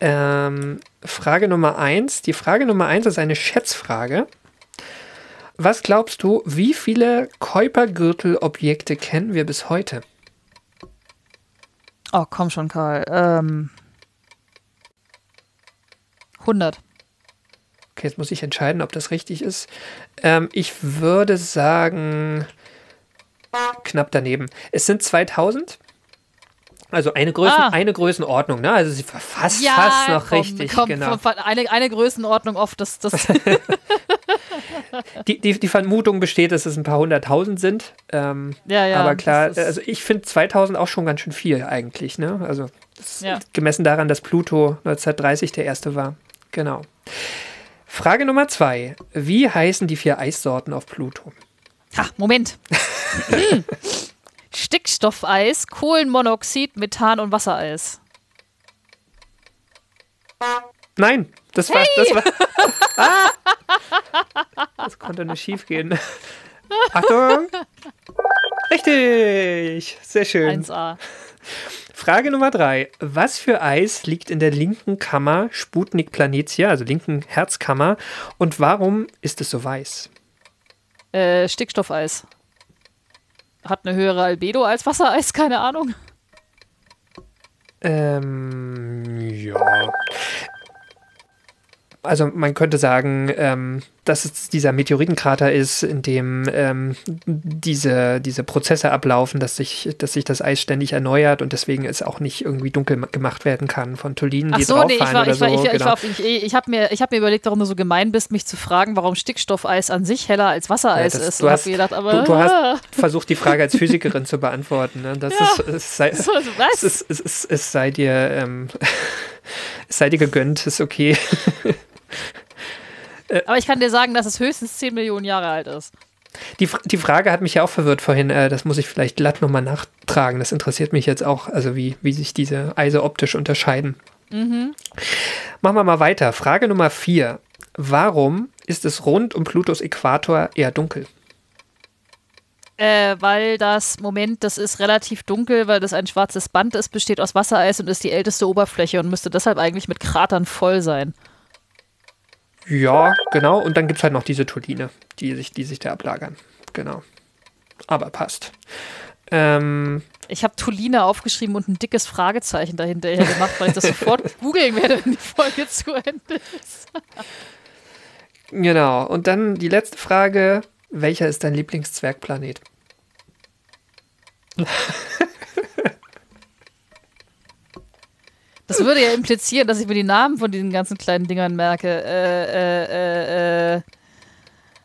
Ähm, Frage Nummer eins. Die Frage Nummer eins ist eine Schätzfrage. Was glaubst du, wie viele Kuipergürtel-Objekte kennen wir bis heute? Oh, komm schon, Karl. Ähm, 100. Okay, jetzt muss ich entscheiden, ob das richtig ist. Ähm, ich würde sagen, knapp daneben. Es sind 2000. Also eine, Größen, Ah. eine Größenordnung, ne? Also sie fast, fast noch komm, richtig, komm, genau. komm, eine, eine Größenordnung oft. Das, das, Die, die, die Vermutung besteht, dass es ein paar hunderttausend sind. Ähm, ja, ja. aber klar, also ich finde 2000 auch schon ganz schön viel eigentlich, ne? Also Ja. gemessen daran, dass Pluto 1930 der erste war. Genau. Frage Nummer zwei. Wie heißen die vier Eissorten auf Pluto? Ah, Moment. Hm. Stickstoffeis, Kohlenmonoxid, Methan und Wassereis. Nein, das war, das war. Ah! Das konnte nur schief gehen. Achtung! Richtig! Sehr schön. 1a. Frage Nummer drei. Was für Eis liegt in der linken Kammer Sputnik Planitia, also linken Herzkammer, und warum ist es so weiß? Äh, Stickstoffeis. Hat eine höhere Albedo als Wassereis, keine Ahnung. Ähm, ja. Also man könnte sagen, ähm, dass es dieser Meteoritenkrater ist, in dem ähm, diese, diese Prozesse ablaufen, dass sich, dass sich das Eis ständig erneuert und deswegen es auch nicht irgendwie dunkel ma- gemacht werden kann von Tullinen, Ach die so, nee, ich war, oder ich war, so. ich, war- ich, genau. auf, ich, ich habe mir, ich hab mir überlegt, warum du so gemein bist, mich zu fragen, warum Stickstoffeis an sich heller als Wassereis Ja, das- ist. du hast- gedacht, aber du, du hast versucht, die Frage als Physikerin zu beantworten. Ne? Das ist, es, sei, So, was? es, ist, es, ist, es sei dir, ähm, es sei dir gegönnt, ist okay. Aber ich kann dir sagen, dass es höchstens 10 Millionen Jahre alt ist. Die, die Frage hat mich ja auch verwirrt vorhin. Äh, das muss ich vielleicht glatt nochmal nachtragen. Das interessiert mich jetzt auch, also wie, wie sich diese Eise optisch unterscheiden. Machen wir mal weiter. Frage Nummer vier. Warum ist es rund um Plutos Äquator eher dunkel? Äh, weil das, Moment, das ist relativ dunkel, weil das ein schwarzes Band ist, besteht aus Wassereis und ist die älteste Oberfläche und müsste deshalb eigentlich mit Kratern voll sein. Ja, genau. Und dann gibt es halt noch diese Tulline, die sich, die sich da ablagern. Genau. Aber passt. Ähm, Ich habe Tuline aufgeschrieben und ein dickes Fragezeichen dahinter gemacht, weil ich das sofort googeln werde, wenn die Folge zu Ende ist. genau. Und dann die letzte Frage. Welcher ist dein Lieblingszwergplanet? Das würde ja implizieren, dass ich mir die Namen von diesen ganzen kleinen Dingern merke. Äh, äh, äh, äh.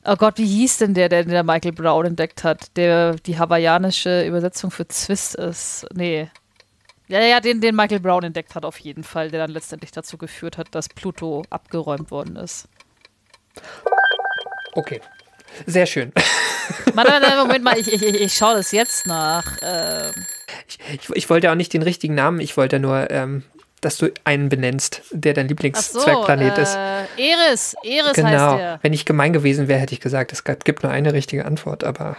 Oh Gott, wie hieß denn der, der, der Michael Brown entdeckt hat, der die hawaiianische Übersetzung für Zwist ist? Nee. Ja, ja, den, den Michael Brown entdeckt hat auf jeden Fall, der dann letztendlich dazu geführt hat, dass Pluto abgeräumt worden ist. Okay. Sehr schön. Warte, warte, Moment mal, ich, ich, ich ich schaue das jetzt nach. Ähm, Ich, ich, ich wollte auch nicht den richtigen Namen, ich wollte nur, ähm, dass du einen benennst, der dein ach so, Lieblingszwergplanet ist. äh, Eris, Eris heißt Genau. der. Wenn ich gemein gewesen wäre, hätte ich gesagt, es gibt nur eine richtige Antwort, aber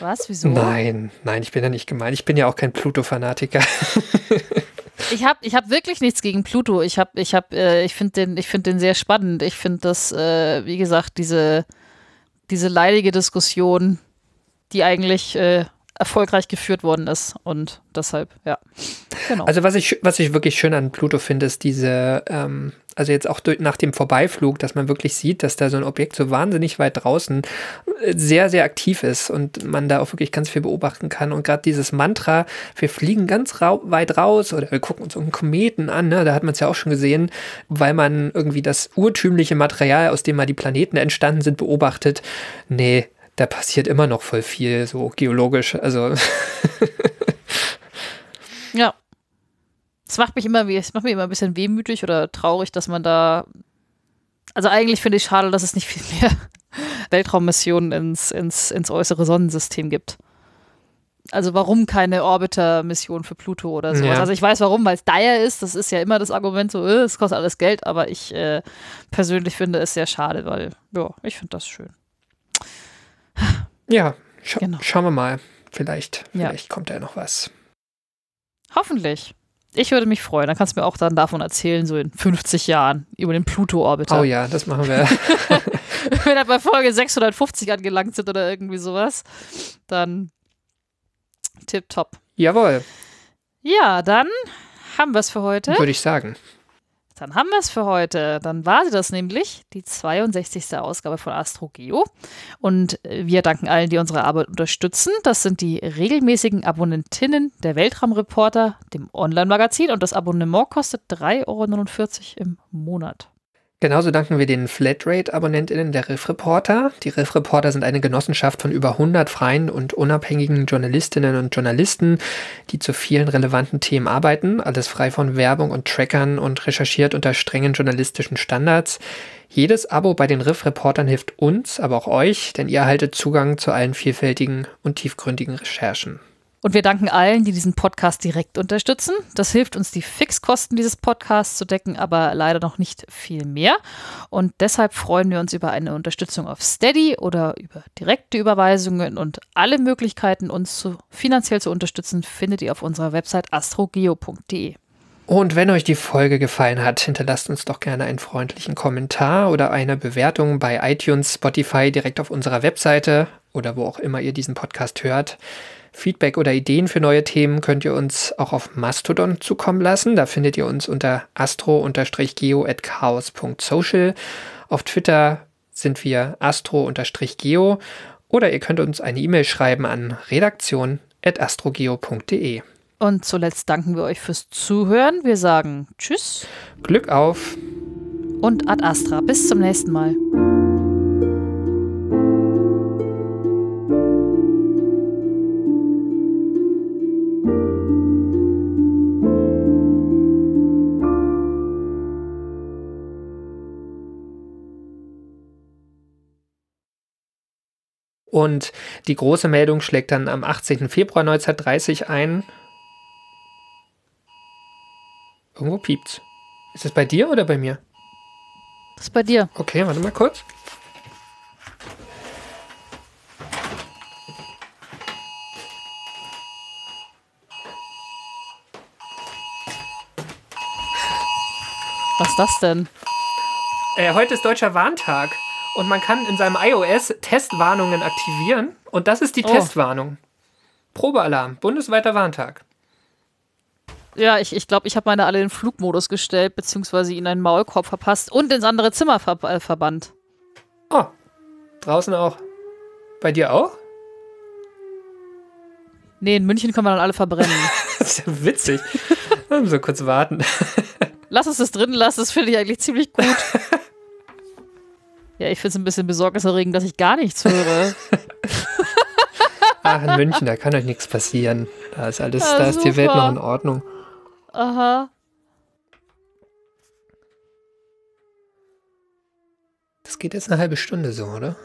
Was, wieso? nein, nein, ich bin ja nicht gemein. Ich bin ja auch kein Pluto-Fanatiker. Ich habe ich hab wirklich nichts gegen Pluto. Ich hab, ich hab, äh, ich finde den, ich den sehr spannend. Ich finde das, äh, wie gesagt, diese, diese leidige Diskussion, die eigentlich, äh, erfolgreich geführt worden ist. Und deshalb, ja. Genau. Also was ich, was ich wirklich schön an Pluto finde, ist diese, ähm, also jetzt auch durch, nach dem Vorbeiflug, dass man wirklich sieht, dass da so ein Objekt so wahnsinnig weit draußen äh, sehr, sehr aktiv ist und man da auch wirklich ganz viel beobachten kann. Und gerade dieses Mantra, wir fliegen ganz rau weit raus oder wir gucken uns einen Kometen an, ne? da hat man es ja auch schon gesehen, weil man irgendwie das urtümliche Material, aus dem mal die Planeten entstanden sind, beobachtet. Nee, da passiert immer noch voll viel, so geologisch. Also. ja. Es macht mich immer, es macht mich immer ein bisschen wehmütig oder traurig, dass man da. Also eigentlich finde ich schade, dass es nicht viel mehr Weltraummissionen ins, ins, ins äußere Sonnensystem gibt. Also warum keine Orbiter-Mission für Pluto oder sowas? Ja. Also ich weiß warum, weil es dire ist. Das ist ja immer das Argument so, äh, es kostet alles Geld. Aber ich äh, persönlich finde es sehr schade, weil ja, ich finde das schön. Ja, scha Genau. schauen wir mal. Vielleicht, Ja. vielleicht kommt da ja noch was. Hoffentlich. Ich würde mich freuen. Dann kannst du mir auch dann davon erzählen, so in 50 Jahren, über den Pluto-Orbiter. Oh ja, das machen wir. Wenn wir bei Folge 650 angelangt sind oder irgendwie sowas, dann tipptopp. Jawohl, Ja, dann haben wir es für heute. würde ich sagen. Dann haben wir es für heute. Dann war sie das nämlich, die 62. Ausgabe von AstroGeo. Und äh, wir danken allen, die unsere Arbeit unterstützen. Das sind die regelmäßigen Abonnentinnen der Weltraumreporter, dem Online-Magazin. Und das Abonnement kostet 3,49 Euro im Monat. Genauso danken wir den Flatrate-AbonnentInnen der Riff Reporter. Die Riff Reporter sind eine Genossenschaft von über 100 freien und unabhängigen Journalistinnen und Journalisten, die zu vielen relevanten Themen arbeiten. Alles frei von Werbung und Trackern und recherchiert unter strengen journalistischen Standards. Jedes Abo bei den Riff Reportern hilft uns, aber auch euch, denn ihr erhaltet Zugang zu allen vielfältigen und tiefgründigen Recherchen. Und wir danken allen, die diesen Podcast direkt unterstützen. Das hilft uns, die Fixkosten dieses Podcasts zu decken, aber leider noch nicht viel mehr. Und deshalb freuen wir uns über eine Unterstützung auf Steady oder über direkte Überweisungen. Und alle Möglichkeiten, uns zu, finanziell zu unterstützen, findet ihr auf unserer Website astrogeo.de. Und wenn euch die Folge gefallen hat, hinterlasst uns doch gerne einen freundlichen Kommentar oder eine Bewertung bei iTunes, Spotify direkt auf unserer Webseite oder wo auch immer ihr diesen Podcast hört. Feedback oder Ideen für neue Themen könnt ihr uns auch auf Mastodon zukommen lassen. Da findet ihr uns unter astro-geo.chaos.social. Auf Twitter sind wir astro-geo oder ihr könnt uns eine E-Mail schreiben an redaktion.astrogeo.de. Und zuletzt danken wir euch fürs Zuhören. Wir sagen Tschüss Glück auf! und Ad Astra. Bis zum nächsten Mal. Und die große Meldung schlägt dann am 18. Februar 1930 ein. Irgendwo piept's. Ist es bei dir oder bei mir? Das ist bei dir. Okay, warte mal kurz. Was ist das denn? Äh, heute ist Deutscher Warntag und man kann in seinem iOS Testwarnungen aktivieren und das ist die Oh. Testwarnung. Probealarm, bundesweiter Warntag. Ja, ich glaube, ich, glaub, ich habe meine alle in Flugmodus gestellt, beziehungsweise ihnen einen Maulkorb verpasst und ins andere Zimmer ver äh, verbannt. Oh, draußen auch. Bei dir auch? Nee, in München können wir dann alle verbrennen. Das ist ja witzig. Wir müssen so kurz warten. lass uns das drin lassen, das finde ich eigentlich ziemlich gut. ja, ich finde es ein bisschen besorgniserregend, dass ich gar nichts höre. Ach, in München, da kann euch nichts passieren. Da ist alles, Ja, da ist die Welt noch in Ordnung. Aha. Das geht jetzt eine halbe Stunde so, oder?